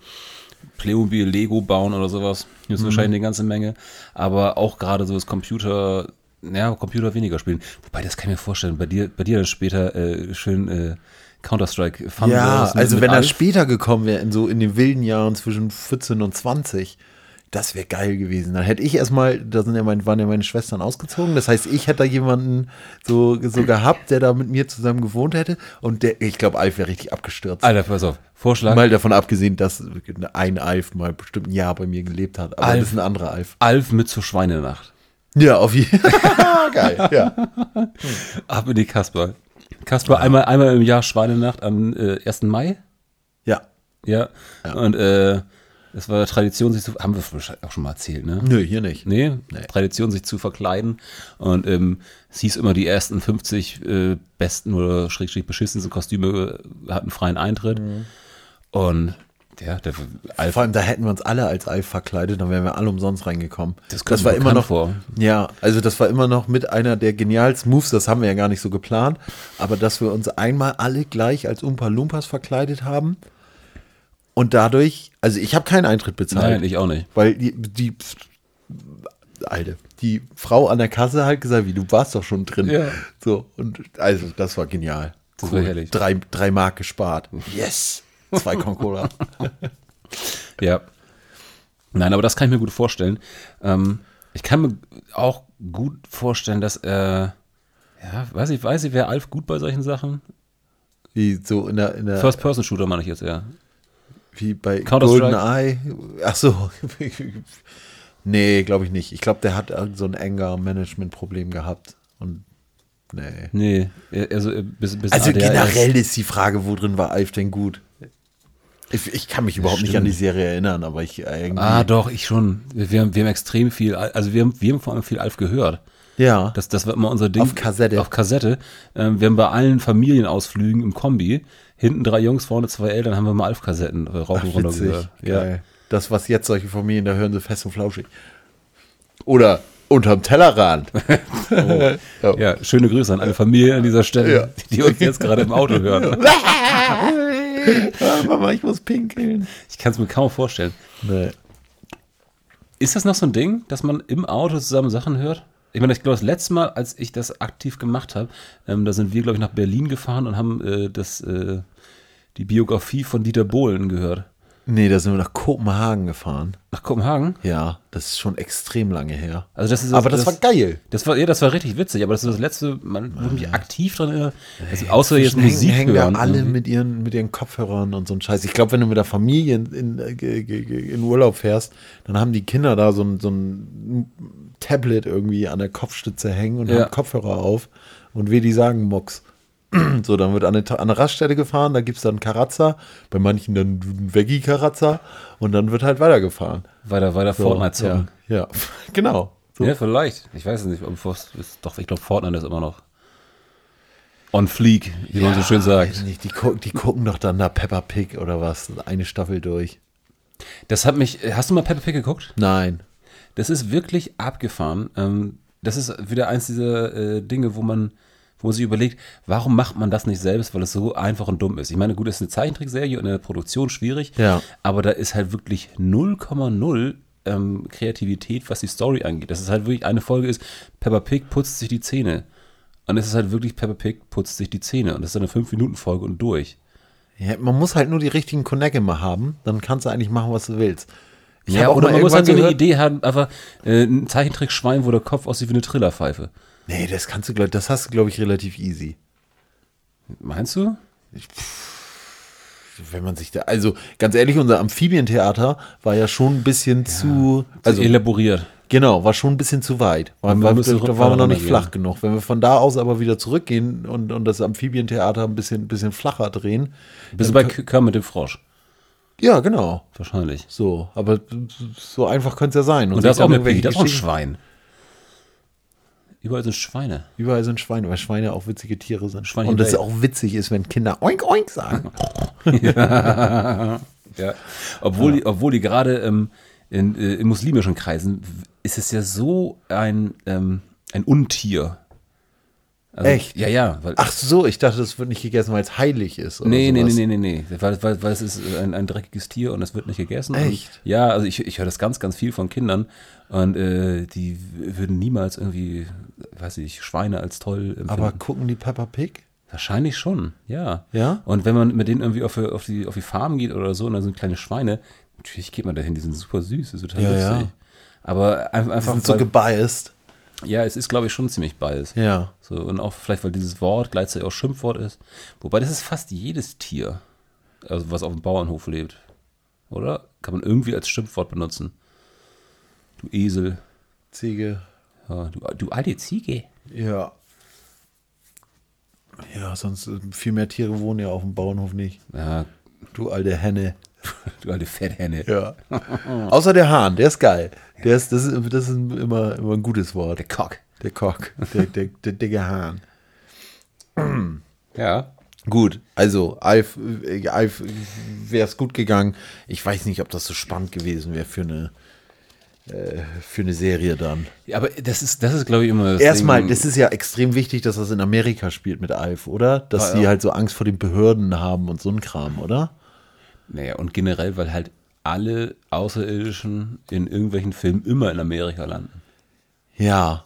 Speaker 1: Playmobil, Lego bauen oder sowas. Das ist
Speaker 2: Mhm.
Speaker 1: wahrscheinlich eine ganze Menge. Aber auch gerade so das Computer, ja, Computer weniger spielen. Wobei, das kann ich mir vorstellen, bei dir, bei dir dann später äh, schön äh, Counter-Strike Fun
Speaker 2: Ja, also wenn er
Speaker 1: Alf.
Speaker 2: später gekommen wäre, in so in den wilden Jahren zwischen 14 und 20, das wäre geil gewesen. Dann hätte ich erstmal, da sind ja mein, waren ja meine Schwestern ausgezogen. Das heißt, ich hätte da jemanden so, so gehabt, der da mit mir zusammen gewohnt hätte. Und der, ich glaube, Alf wäre richtig abgestürzt.
Speaker 1: Alter, pass auf. Vorschlag.
Speaker 2: Mal davon abgesehen, dass ein Alf mal bestimmt ein Jahr bei mir gelebt hat. Aber
Speaker 1: Alf.
Speaker 2: das ist ein anderer Alf.
Speaker 1: Alf mit zur Schweinenacht.
Speaker 2: Ja, auf jeden Fall. Geil, ja.
Speaker 1: Ab in die Kasper. Kasper, einmal, einmal im Jahr Schweinenacht am äh, 1. Mai.
Speaker 2: Ja.
Speaker 1: Ja. Und äh, es war Tradition, sich zu. Haben wir wahrscheinlich auch schon mal erzählt, ne?
Speaker 2: Nö, hier nicht.
Speaker 1: Nee, Tradition, sich zu verkleiden. Und ähm, es hieß immer, die ersten 50 äh, besten oder schrägstrich beschissensten Kostüme äh, hatten freien Eintritt. Und ja, der Alf,
Speaker 2: Vor allem, da hätten wir uns alle als Alf verkleidet, dann wären wir alle umsonst reingekommen.
Speaker 1: Das kommt
Speaker 2: war immer noch
Speaker 1: vor.
Speaker 2: Ja, also das war immer noch mit einer der genialsten Moves, das haben wir ja gar nicht so geplant, aber dass wir uns einmal alle gleich als Umpa Lumpas verkleidet haben und dadurch, also ich habe keinen Eintritt bezahlt.
Speaker 1: nein, ich auch nicht.
Speaker 2: Weil die, die Alte, die Frau an der Kasse halt gesagt, wie du warst doch schon drin.
Speaker 1: Ja.
Speaker 2: So, und also das war genial.
Speaker 1: Das war herrlich.
Speaker 2: Drei, drei Mark gespart. Yes! Zwei Concola.
Speaker 1: Ja. Nein, aber das kann ich mir gut vorstellen. Ähm, ich kann mir auch gut vorstellen, dass er, ja, weiß ich, weiß ich, wäre Alf gut bei solchen Sachen?
Speaker 2: wie so in der, in der
Speaker 1: First-Person-Shooter meine ich jetzt eher.
Speaker 2: wie bei? GoldenEye. Ach so. nee, glaube ich nicht. Ich glaube, der hat so ein Anger-Management-Problem gehabt. Und nee.
Speaker 1: Nee, eher eher so äh, bis, bis
Speaker 2: Also
Speaker 1: ADHS.
Speaker 2: generell ist die Frage, wo drin war Alf denn gut? Ich, ich kann mich überhaupt nicht an die Serie erinnern, aber ich äh, irgendwie.
Speaker 1: Ah, doch, ich schon. Wir, haben, wir haben extrem viel, Al- also wir haben, wir haben vor allem viel Alf gehört.
Speaker 2: ja.
Speaker 1: Das, das war immer unser Ding.
Speaker 2: Auf Kassette.
Speaker 1: Auf Kassette. Ähm, wir haben bei allen Familienausflügen im Kombi, hinten drei Jungs, vorne zwei Eltern, haben wir mal Alf-Kassetten äh, rauf und
Speaker 2: Ach,
Speaker 1: runter gehört.
Speaker 2: Geil. Das, was jetzt solche Familien, da hören sie fest und flauschig. Oder unterm Tellerrand.
Speaker 1: Ja. ja, schöne Grüße an alle Familien an dieser Stelle,
Speaker 2: Ja.
Speaker 1: die uns jetzt gerade im Auto hören.
Speaker 2: Ah, Mama, ich muss pinkeln.
Speaker 1: Ich kann es mir kaum vorstellen.
Speaker 2: Nee.
Speaker 1: Ist das noch so ein Ding, dass man im Auto zusammen Sachen hört? Ich meine, ich glaube, das letzte Mal, als ich das aktiv gemacht habe, ähm, da sind wir, glaube ich, nach Berlin gefahren und haben äh, das, äh, die Biografie von Dieter Bohlen gehört.
Speaker 2: Nee, da sind wir nach Kopenhagen gefahren.
Speaker 1: Nach Kopenhagen?
Speaker 2: Ja, das ist schon extrem lange her.
Speaker 1: Also das ist
Speaker 2: Aber das, war geil.
Speaker 1: Das war, ja, das war richtig witzig, aber das ist das letzte, man, ich mich aktiv dran erinnere, also außer jetzt
Speaker 2: Hängen-
Speaker 1: Musik
Speaker 2: hängen
Speaker 1: hören.
Speaker 2: da alle mit ihren, mit ihren Kopfhörern und so ein Scheiß. Ich glaube, wenn du mit der Familie in, in, äh, in Urlaub fährst, dann haben die Kinder da so ein, so ein Tablet irgendwie an der Kopfstütze hängen und
Speaker 1: Ja.
Speaker 2: haben Kopfhörer auf und wie die sagen, Mox. So, dann wird an eine, an eine Raststätte gefahren, da gibt es dann Karazza, bei manchen dann Veggie-Karazza und dann wird halt weitergefahren.
Speaker 1: Weiter, weiter
Speaker 2: So,
Speaker 1: Fortnite zocken.
Speaker 2: Ja, ja. genau. So.
Speaker 1: Ja, vielleicht. Ich weiß es nicht. ob es ist- Doch, ich glaube, Fortnite ist immer noch on fleek, wie man so schön sagt.
Speaker 2: nicht, die, gucken, die gucken doch dann da Peppa Pig oder was, eine Staffel durch.
Speaker 1: Das hat mich. Hast du mal Peppa Pig geguckt?
Speaker 2: Nein.
Speaker 1: Das ist wirklich abgefahren. Ähm, das ist wieder eins dieser äh, Dinge, wo man, wo sich überlegt, warum macht man das nicht selbst, weil es so einfach und dumm ist. Ich meine, gut, es ist eine Zeichentrickserie und in der Produktion schwierig,
Speaker 2: Ja.
Speaker 1: aber da ist halt wirklich 0,0 ähm, Kreativität, was die Story angeht. Das ist halt wirklich, eine Folge ist, Peppa Pig putzt sich die Zähne. Und es ist halt wirklich, Peppa Pig putzt sich die Zähne. Und das ist eine 5-Minuten-Folge und durch.
Speaker 2: Ja, man muss halt nur die richtigen Connect immer haben, dann kannst du eigentlich machen, was du willst. Ich
Speaker 1: ja, oder man muss halt so eine Idee haben, einfach äh, ein Zeichentrickschwein, wo der Kopf aussieht wie eine Trillerpfeife.
Speaker 2: Nee, das kannst du, das hast du, glaube ich, relativ easy.
Speaker 1: Meinst du?
Speaker 2: Wenn man sich da, also ganz ehrlich, unser Amphibientheater war ja schon ein bisschen zu,
Speaker 1: Also elaboriert.
Speaker 2: genau, war schon ein bisschen zu weit. War, war, da waren wir noch nicht
Speaker 1: runtergehen.
Speaker 2: flach genug. Wenn wir von da aus aber wieder zurückgehen und, und das Amphibientheater ein bisschen, bisschen flacher drehen.
Speaker 1: Bist du bei K- Kermit dem Frosch?
Speaker 2: Ja, genau.
Speaker 1: Wahrscheinlich.
Speaker 2: So, aber so einfach könnte es ja sein.
Speaker 1: Und da ist
Speaker 2: sich
Speaker 1: auch
Speaker 2: dann
Speaker 1: eine Piggy,
Speaker 2: irgendwelche
Speaker 1: da ist auch ein Schwein. Überall sind Schweine.
Speaker 2: Überall sind Schweine, weil Schweine auch witzige Tiere sind.
Speaker 1: Schweinchen
Speaker 2: und es
Speaker 1: Bay.
Speaker 2: auch witzig ist, wenn Kinder oink oink sagen.
Speaker 1: Ja. Obwohl, die, obwohl die gerade ähm, in, äh, in muslimischen Kreisen ist es ja so ein, ähm, ein Untier. Also,
Speaker 2: Echt?
Speaker 1: Ja, ja. Weil,
Speaker 2: Ach so, ich dachte, das wird nicht gegessen, weil es heilig ist. Oder
Speaker 1: Nee, nee, nee,
Speaker 2: sowas.
Speaker 1: nee, nee, nee. Weil, weil, weil es ist ein, ein dreckiges Tier und es wird nicht gegessen.
Speaker 2: Echt?
Speaker 1: Und, ja, also ich, ich höre das ganz, ganz viel von Kindern und äh, die würden niemals irgendwie, weiß ich, Schweine als toll empfinden.
Speaker 2: Aber gucken die Peppa Pig?
Speaker 1: Wahrscheinlich schon, ja.
Speaker 2: Ja?
Speaker 1: Und wenn man mit denen irgendwie auf, die- auf, die, auf die Farm geht oder so und da sind kleine Schweine, natürlich geht man dahin, die sind super süß, ist total
Speaker 2: Ja,
Speaker 1: lustig.
Speaker 2: ja.
Speaker 1: Aber ein-
Speaker 2: Die
Speaker 1: einfach,
Speaker 2: sind so gebiased.
Speaker 1: Ja, es ist, glaube ich, schon ziemlich beides.
Speaker 2: Ja.
Speaker 1: So, und auch vielleicht, weil dieses Wort gleichzeitig auch Schimpfwort ist. Wobei das ist fast jedes Tier, also was auf dem Bauernhof lebt. Oder? Kann man irgendwie als Schimpfwort benutzen. Du Esel,
Speaker 2: Ziege.
Speaker 1: ja, du, du alte Ziege.
Speaker 2: Ja. Ja, sonst äh, viel mehr Tiere wohnen ja auf dem Bauernhof nicht.
Speaker 1: Ja,
Speaker 2: Du alte Henne.
Speaker 1: Du alte Fetthenne.
Speaker 2: Ja. Außer der Hahn, der ist geil. Der ist, das ist, das ist immer, immer ein gutes Wort.
Speaker 1: Der Cock.
Speaker 2: Der Cock. Der, der, der dicke Hahn.
Speaker 1: Ja.
Speaker 2: Gut, also Alf, Alf wäre es gut gegangen. Ich weiß nicht, ob das so spannend gewesen wäre für eine äh, für eine Serie dann.
Speaker 1: Ja, aber das ist, das ist, glaube ich, immer das
Speaker 2: Erstmal,
Speaker 1: Ding.
Speaker 2: das ist ja extrem wichtig, dass das in Amerika spielt mit Alf, oder? Dass
Speaker 1: Ja,
Speaker 2: die halt so Angst vor den Behörden haben und so ein Kram, oder?
Speaker 1: Naja, und generell, weil halt alle Außerirdischen in irgendwelchen Filmen immer in Amerika landen.
Speaker 2: Ja.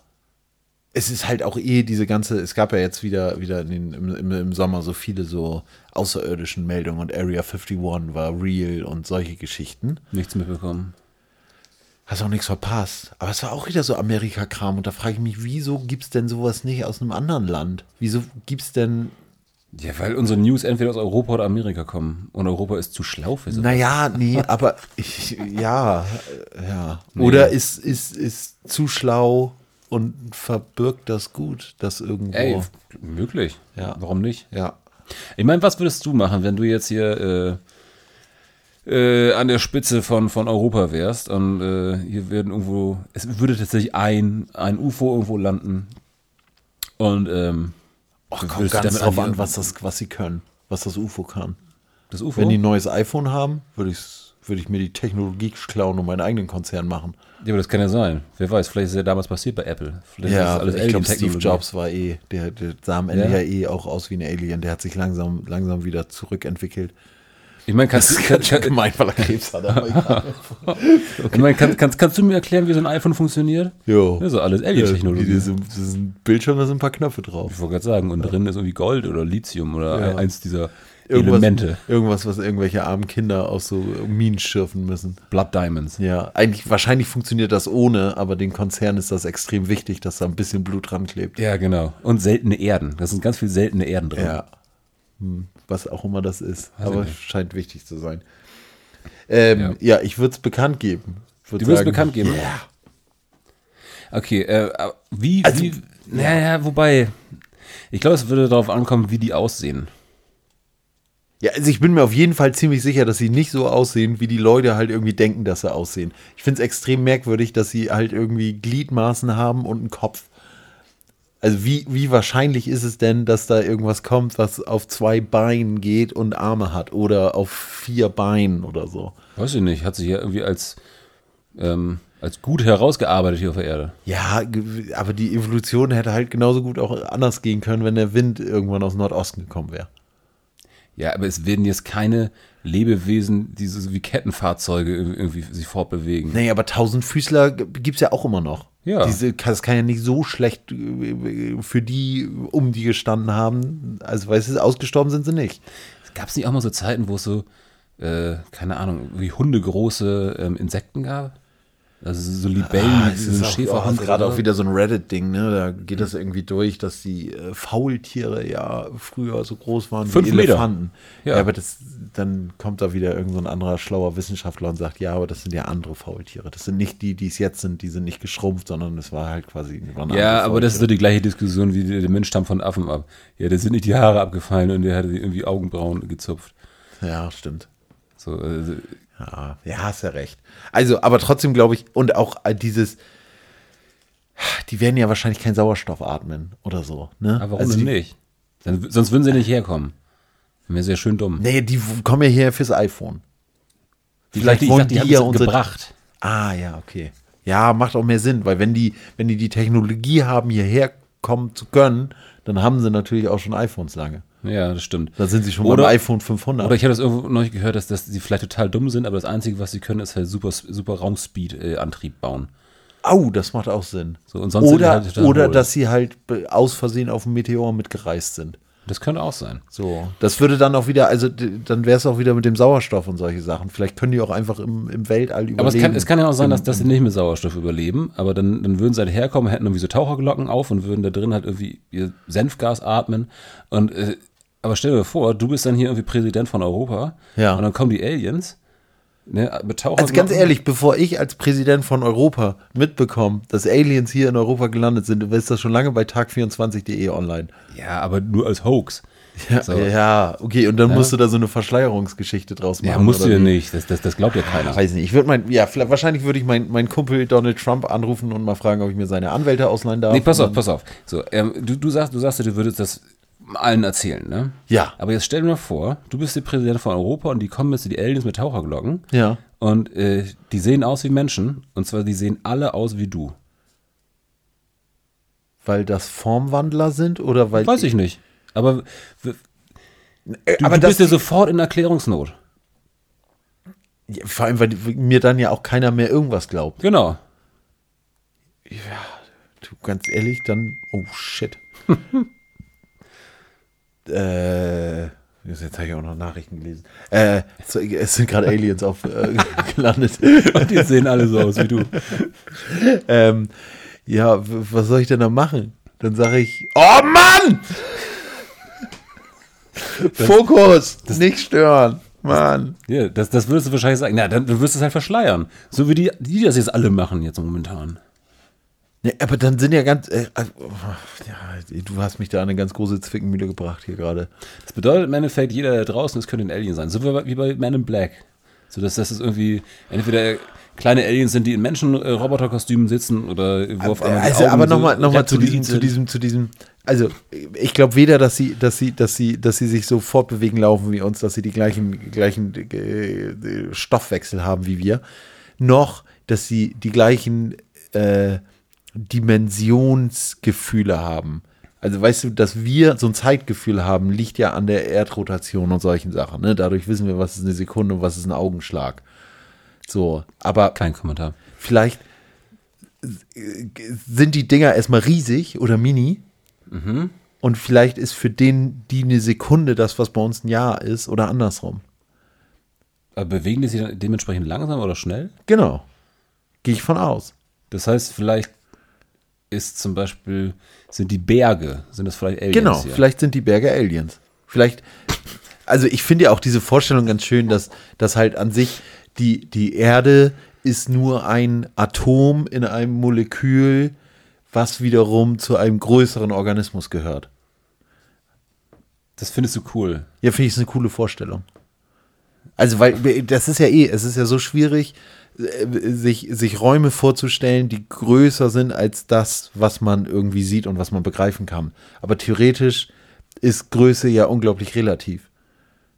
Speaker 2: Es ist halt auch eh diese ganze, es gab ja jetzt wieder, wieder den, im, im, im Sommer so viele so außerirdischen Meldungen und Area 51 war real und solche Geschichten.
Speaker 1: Nichts mitbekommen.
Speaker 2: Hast auch nichts verpasst. Aber es war auch wieder so Amerika-Kram. Und da frage ich mich, wieso gibt es denn sowas nicht aus einem anderen Land? Wieso gibt es denn.
Speaker 1: Ja, weil unsere News entweder aus Europa oder Amerika kommen. Und Europa ist zu schlau für so.
Speaker 2: Naja, nee, aber ich, ja, ja. Oder ist, ist, ist zu schlau und verbirgt das gut, das irgendwo.
Speaker 1: Ey, möglich.
Speaker 2: Ja.
Speaker 1: Warum nicht?
Speaker 2: Ja.
Speaker 1: Ich meine, was würdest du machen, wenn du jetzt hier äh, äh, an der Spitze von, von Europa wärst und äh, hier werden irgendwo, es würde tatsächlich ein, ein UFO irgendwo landen und ähm, Du
Speaker 2: kommt ganz
Speaker 1: damit
Speaker 2: drauf
Speaker 1: an
Speaker 2: was, das, was sie können, was das UFO kann.
Speaker 1: das UFO.
Speaker 2: Wenn die ein neues iPhone haben, würde ich, würde ich mir die Technologie klauen und meinen eigenen Konzern machen.
Speaker 1: ja, aber das kann ja sein. Wer weiß, vielleicht ist ja damals passiert bei Apple. Vielleicht
Speaker 2: Ja, ich glaube, Steve. Jobs war eh, der, der sah am Ende
Speaker 1: Ja.
Speaker 2: ja. eh auch aus wie ein Alien. Der hat sich langsam, langsam wieder zurückentwickelt.
Speaker 1: Ich meine, kannst,
Speaker 2: Das ist
Speaker 1: kann,
Speaker 2: ganz schön
Speaker 1: kann,
Speaker 2: gemein, weil er Krebs hat. Egal.
Speaker 1: ich mein, kann, kannst, kannst du mir erklären, wie so ein iPhone funktioniert?
Speaker 2: Jo.
Speaker 1: Das ist alles Alien-Technologie.
Speaker 2: das, ist, das ein Bildschirm, da sind ein paar Knöpfe drauf.
Speaker 1: Ich wollte gerade sagen, und drin ist irgendwie Gold oder Lithium oder
Speaker 2: Ja.
Speaker 1: eins dieser
Speaker 2: Irgendwas,
Speaker 1: Elemente.
Speaker 2: irgendwas, was irgendwelche armen Kinder aus so Minen schürfen müssen.
Speaker 1: Blood Diamonds.
Speaker 2: Ja, eigentlich, wahrscheinlich funktioniert das ohne, aber den Konzern ist das extrem wichtig, dass da ein bisschen Blut dran klebt.
Speaker 1: Ja, genau. Und seltene Erden. Da sind ganz viele seltene Erden drin.
Speaker 2: Ja. Hm, was auch immer das ist.
Speaker 1: Weiß
Speaker 2: aber scheint wichtig zu sein. Ähm, ja. ich würde es bekannt geben. Würd
Speaker 1: Du wirst
Speaker 2: sagen,
Speaker 1: bekannt geben.
Speaker 2: Ja.
Speaker 1: Okay, äh, aber wie,
Speaker 2: Also,
Speaker 1: wie, naja, wobei, ich glaube, es würde darauf ankommen, wie die aussehen.
Speaker 2: Ja, also ich bin mir auf jeden Fall ziemlich sicher, dass sie nicht so aussehen, wie die Leute halt irgendwie denken, dass sie aussehen. Ich finde es extrem merkwürdig, dass sie halt irgendwie Gliedmaßen haben und einen Kopf. Also wie, wie wahrscheinlich ist es denn, dass da irgendwas kommt, was auf zwei Beinen geht und Arme hat oder auf vier Beinen oder so?
Speaker 1: Weiß ich nicht, hat sich ja irgendwie als, ähm, als gut herausgearbeitet hier auf der Erde.
Speaker 2: Ja, aber die Evolution hätte halt genauso gut auch anders gehen können, wenn der Wind irgendwann aus Nordosten gekommen wäre.
Speaker 1: Ja, aber es werden jetzt keine Lebewesen, die so wie Kettenfahrzeuge irgendwie sich fortbewegen.
Speaker 2: Nee, aber Tausendfüßler gibt es ja auch immer noch.
Speaker 1: Ja.
Speaker 2: Diese, das kann ja nicht so schlecht äh, für die, um die gestanden haben. Also, weißt du, ausgestorben sind sie nicht.
Speaker 1: Gab es nicht auch mal so Zeiten, wo es so, äh, keine Ahnung, wie hundegroße ähm, Insekten gab? Also so Libellen,
Speaker 2: Ah, auch,
Speaker 1: Schäferhund.
Speaker 2: gerade auch wieder so ein Reddit-Ding, ne? Da geht das irgendwie durch, dass die äh, Faultiere ja früher so groß waren
Speaker 1: Fünf
Speaker 2: wie
Speaker 1: Meter.
Speaker 2: Elefanten. Ja.
Speaker 1: Ja.
Speaker 2: aber das, dann kommt da wieder irgend so ein anderer schlauer Wissenschaftler und sagt, ja, aber das sind ja andere Faultiere. Das sind nicht die, die es jetzt sind, die sind nicht geschrumpft, sondern es war halt quasi.
Speaker 1: Ja, aber das ist so die gleiche Diskussion wie der, der Mensch stammt von Affen ab. Ja, da sind nicht die Haare abgefallen und der hatte irgendwie Augenbrauen gezupft.
Speaker 2: Ja, stimmt.
Speaker 1: So, also,
Speaker 2: Ja, ja, hast ja recht. Also, aber trotzdem glaube ich, und auch äh, dieses, die werden ja wahrscheinlich keinen Sauerstoff atmen oder so. Ne?
Speaker 1: aber warum
Speaker 2: also die,
Speaker 1: nicht? Dann, sonst würden sie nicht herkommen. Wäre sehr schön dumm.
Speaker 2: Nee, die kommen ja hier fürs iPhone. Vielleicht
Speaker 1: ich
Speaker 2: wollen
Speaker 1: dachte,
Speaker 2: die
Speaker 1: haben
Speaker 2: ja
Speaker 1: sie
Speaker 2: unsere-
Speaker 1: gebracht.
Speaker 2: Ah, ja, okay. Ja, macht auch mehr Sinn, weil wenn die, wenn die die Technologie haben, hierher kommen zu können, dann haben sie natürlich auch schon iPhones lange.
Speaker 1: Ja, das stimmt.
Speaker 2: Da sind sie schon
Speaker 1: Oder-
Speaker 2: beim iPhone 500.
Speaker 1: Oder ich habe das irgendwo nicht gehört, dass, dass sie vielleicht total dumm sind, aber das Einzige, was sie können, ist halt super, super Raumspeed-Antrieb bauen.
Speaker 2: Au, das macht auch Sinn.
Speaker 1: So,
Speaker 2: oder
Speaker 1: halt
Speaker 2: oder dass sie halt aus Versehen auf dem Meteor mitgereist sind.
Speaker 1: Das könnte auch sein.
Speaker 2: So, das würde dann auch wieder, also dann wäre es auch wieder mit dem Sauerstoff und solche Sachen. Vielleicht können die auch einfach im, im Weltall überleben.
Speaker 1: Aber es kann, es kann ja auch sein, dass, dass sie nicht mit Sauerstoff überleben, aber dann, dann würden sie halt herkommen, hätten irgendwie so Taucherglocken auf und würden da drin halt irgendwie ihr Senfgas atmen. Und, äh, aber stell dir vor, du bist dann hier irgendwie Präsident von Europa
Speaker 2: Ja.
Speaker 1: und dann kommen die Aliens ne,
Speaker 2: Also ganz ehrlich, bevor ich als Präsident von Europa mitbekomme, dass Aliens hier in Europa gelandet sind, ist das schon lange bei tag24.de online.
Speaker 1: Ja, aber nur als Hoax.
Speaker 2: Ja,
Speaker 1: So.
Speaker 2: ja okay, und dann musst du da so eine Verschleierungsgeschichte draus machen.
Speaker 1: Ja, musst du ja nicht. Das, das, das glaubt ja keiner.
Speaker 2: Weiß nicht. Ich würde mein, ja, wahrscheinlich würde ich meinen mein Kumpel Donald Trump anrufen und mal fragen, ob ich mir seine Anwälte ausleihen darf.
Speaker 1: Nee, pass auf, pass auf. So, ähm, du, du, sagst, du sagst, ja, du würdest das allen erzählen, ne?
Speaker 2: Ja.
Speaker 1: Aber jetzt stell dir mal vor, du bist der Präsident von Europa und die kommen jetzt die Aliens mit Taucherglocken.
Speaker 2: Ja.
Speaker 1: Und äh, die sehen aus wie Menschen. Und zwar, die sehen alle aus wie du.
Speaker 2: Weil das Formwandler sind oder weil.
Speaker 1: Weiß ich nicht. Aber
Speaker 2: Äh,
Speaker 1: du,
Speaker 2: aber
Speaker 1: du bist ja sofort in Erklärungsnot.
Speaker 2: Ja, vor allem, weil mir dann ja auch keiner mehr irgendwas glaubt.
Speaker 1: Genau.
Speaker 2: Du, ganz ehrlich, dann. Oh shit. äh. Jetzt habe ich auch noch Nachrichten gelesen. Äh, es sind gerade Aliens auf äh, gelandet.
Speaker 1: Und die sehen alle so aus wie du.
Speaker 2: ähm, ja, was soll ich denn da machen? Dann sage ich, oh Mann! Fokus! nicht stören! Mann!
Speaker 1: Ja, das, das würdest du wahrscheinlich sagen. Na, dann wirst du es halt verschleiern. So wie die, die das jetzt alle machen jetzt momentan.
Speaker 2: Ja, aber dann sind ja ganz. Äh, äh, ja, du hast mich da an eine ganz große Zwickmühle gebracht hier gerade.
Speaker 1: Das bedeutet im Endeffekt, jeder da draußen, es könnte ein Alien sein. So wie bei- Man in Black. So dass das ist irgendwie entweder kleine Aliens sind, die in Menschen-Roboterkostümen sitzen oder wo auf einmal
Speaker 2: Also,
Speaker 1: Augen
Speaker 2: aber
Speaker 1: so
Speaker 2: nochmal noch mal zu diesem, zu diesem, zu diesem. Also, ich glaube weder, dass sie, dass sie, dass sie, dass sie sich so fortbewegen laufen wie uns, dass sie die gleichen, gleichen äh, Stoffwechsel haben wie wir, noch, dass sie die gleichen äh, Dimensionsgefühle haben. Also weißt du, dass wir so ein Zeitgefühl haben, liegt ja an der Erdrotation und solchen Sachen. Ne? Dadurch wissen wir, was ist eine Sekunde und was ist ein Augenschlag. So, aber
Speaker 1: Kein Kommentar.
Speaker 2: vielleicht sind die Dinger erstmal riesig oder mini. Und vielleicht ist für den die eine Sekunde das, was bei uns ein Jahr ist oder andersrum.
Speaker 1: Aber bewegen die sich dann dementsprechend langsam oder schnell?
Speaker 2: Genau. Gehe ich von aus.
Speaker 1: Das heißt, vielleicht ist zum Beispiel, sind die Berge, sind das vielleicht Aliens
Speaker 2: Genau,
Speaker 1: hier?
Speaker 2: vielleicht sind die Berge Aliens. Vielleicht, also ich finde ja auch diese Vorstellung ganz schön, dass, dass halt an sich die, die Erde ist nur ein Atom in einem Molekül, was wiederum zu einem größeren Organismus gehört.
Speaker 1: Das findest du cool.
Speaker 2: Ja, finde ich eine coole Vorstellung. Also, weil das ist ja eh, es ist ja so schwierig, sich, sich Räume vorzustellen, die größer sind als das, was man irgendwie sieht und was man begreifen kann. Aber theoretisch ist Größe ja unglaublich relativ.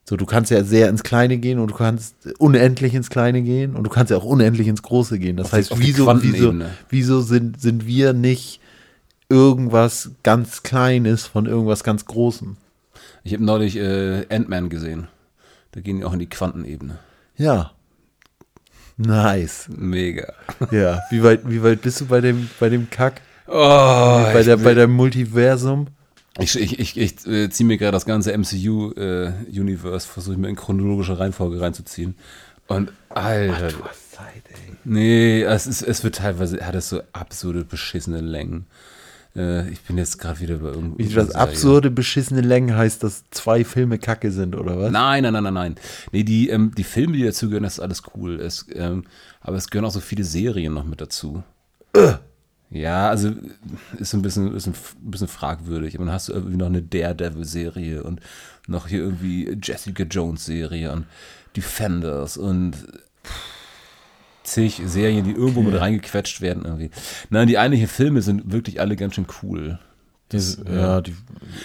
Speaker 2: So, du kannst ja sehr ins Kleine gehen und du kannst unendlich ins Kleine gehen und du kannst ja auch unendlich ins Große gehen. Das
Speaker 1: Auf
Speaker 2: heißt, wieso, wieso, wieso sind, sind wir nicht irgendwas ganz Kleines von irgendwas ganz Großem?
Speaker 1: Ich habe neulich äh, Ant-Man gesehen. Da gehen die auch in die Quantenebene.
Speaker 2: Ja. Nice.
Speaker 1: Mega.
Speaker 2: Ja, wie weit, wie weit bist du bei dem, bei dem Kack?
Speaker 1: Oh,
Speaker 2: bei, der, bei dem Multiversum?
Speaker 1: ich, ich, ich, ich äh, ziehe mir gerade das ganze MCU-Universe, versuche ich mir in chronologische Reihenfolge reinzuziehen. Und Alter. Nee, es, ist, es wird teilweise, hat es so absurde, beschissene Längen. Äh, ich bin jetzt gerade wieder bei irgendwie.
Speaker 2: Wie das absurde, beschissene Längen heißt, dass zwei Filme Kacke sind, oder was?
Speaker 1: Nein, nein, nein, nein, nein. Nee, die, ähm, die Filme, die dazugehören, das ist alles cool. Es, ähm, aber es gehören auch so viele Serien noch mit dazu. Ja, also ist ein bisschen, ist ein bisschen fragwürdig. Und dann hast du irgendwie noch eine Daredevil-Serie und noch hier irgendwie Jessica Jones-Serie und Defenders und zig Serien, die irgendwo mit reingequetscht werden irgendwie. Nein, die eigentlichen Filme sind wirklich alle ganz schön cool.
Speaker 2: Das, ja, die,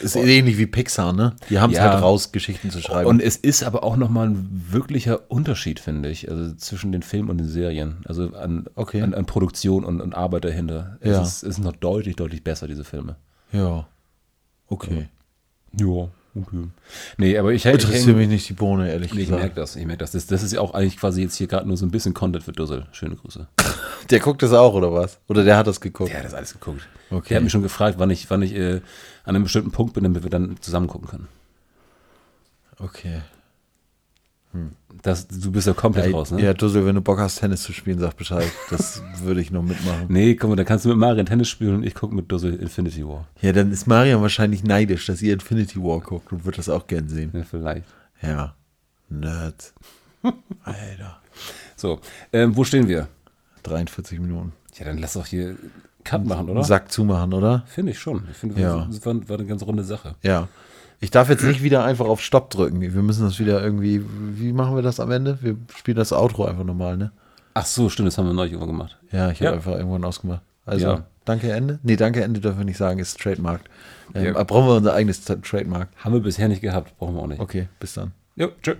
Speaker 2: ist ähnlich wie Pixar, ne? Die haben es
Speaker 1: Ja.
Speaker 2: halt raus, Geschichten zu schreiben.
Speaker 1: Und es ist aber auch nochmal ein wirklicher Unterschied, finde ich, also zwischen den Filmen und den Serien. Also an,
Speaker 2: Okay.
Speaker 1: an, an Produktion und, und Arbeit dahinter.
Speaker 2: Ja.
Speaker 1: Es ist, es ist noch deutlich, deutlich besser, diese Filme.
Speaker 2: ja. Okay.
Speaker 1: Ja, okay. Nee, aber ich, ich,
Speaker 2: Interessiert
Speaker 1: ich,
Speaker 2: mich nicht die Bohne, ehrlich
Speaker 1: ich
Speaker 2: gesagt.
Speaker 1: merke das, ich merke das. das. Das ist ja auch eigentlich quasi jetzt hier gerade nur so ein bisschen Content für Dussel. Schöne Grüße.
Speaker 2: Der guckt das auch, oder was? Oder der hat das geguckt?
Speaker 1: Der hat das alles geguckt.
Speaker 2: Okay.
Speaker 1: Der hat mich schon gefragt, wann ich, wann ich äh, an einem bestimmten Punkt bin, damit wir dann zusammen gucken können.
Speaker 2: Okay.
Speaker 1: Das, du bist ja komplett
Speaker 2: Ja,
Speaker 1: raus, ne?
Speaker 2: ja, Dussel, wenn du Bock hast, Tennis zu spielen, sag Bescheid. Das würde ich noch mitmachen.
Speaker 1: Nee, komm, dann kannst du mit Marian Tennis spielen und ich gucke mit Dussel Infinity War.
Speaker 2: Ja, dann ist Marian wahrscheinlich neidisch, dass ihr Infinity War guckt und wird das auch gern sehen.
Speaker 1: Ja, vielleicht.
Speaker 2: Ja. Nerds. Alter.
Speaker 1: So, ähm, wo stehen wir?
Speaker 2: 43 Minuten.
Speaker 1: Ja, dann lass doch hier Cut machen, oder?
Speaker 2: Sack zumachen, oder?
Speaker 1: Finde ich schon. Ich finde,
Speaker 2: Ja.
Speaker 1: das war, war eine ganz runde Sache.
Speaker 2: Ja. Ich darf jetzt nicht wieder einfach auf Stopp drücken. Wir müssen das wieder irgendwie. Wie machen wir das am Ende? Wir spielen das Outro einfach nochmal, ne?
Speaker 1: Ach so, stimmt, das haben wir neulich irgendwann gemacht.
Speaker 2: Ja, ich habe
Speaker 1: Ja.
Speaker 2: einfach irgendwann ausgemacht. Also,
Speaker 1: Ja.
Speaker 2: danke Ende? Nee, danke Ende dürfen wir nicht sagen, ist Trademark. Ähm,
Speaker 1: Ja.
Speaker 2: Brauchen wir unser eigenes Trademark.
Speaker 1: Haben wir bisher nicht gehabt, brauchen wir auch nicht.
Speaker 2: Okay, bis dann.
Speaker 1: Jo, tschö.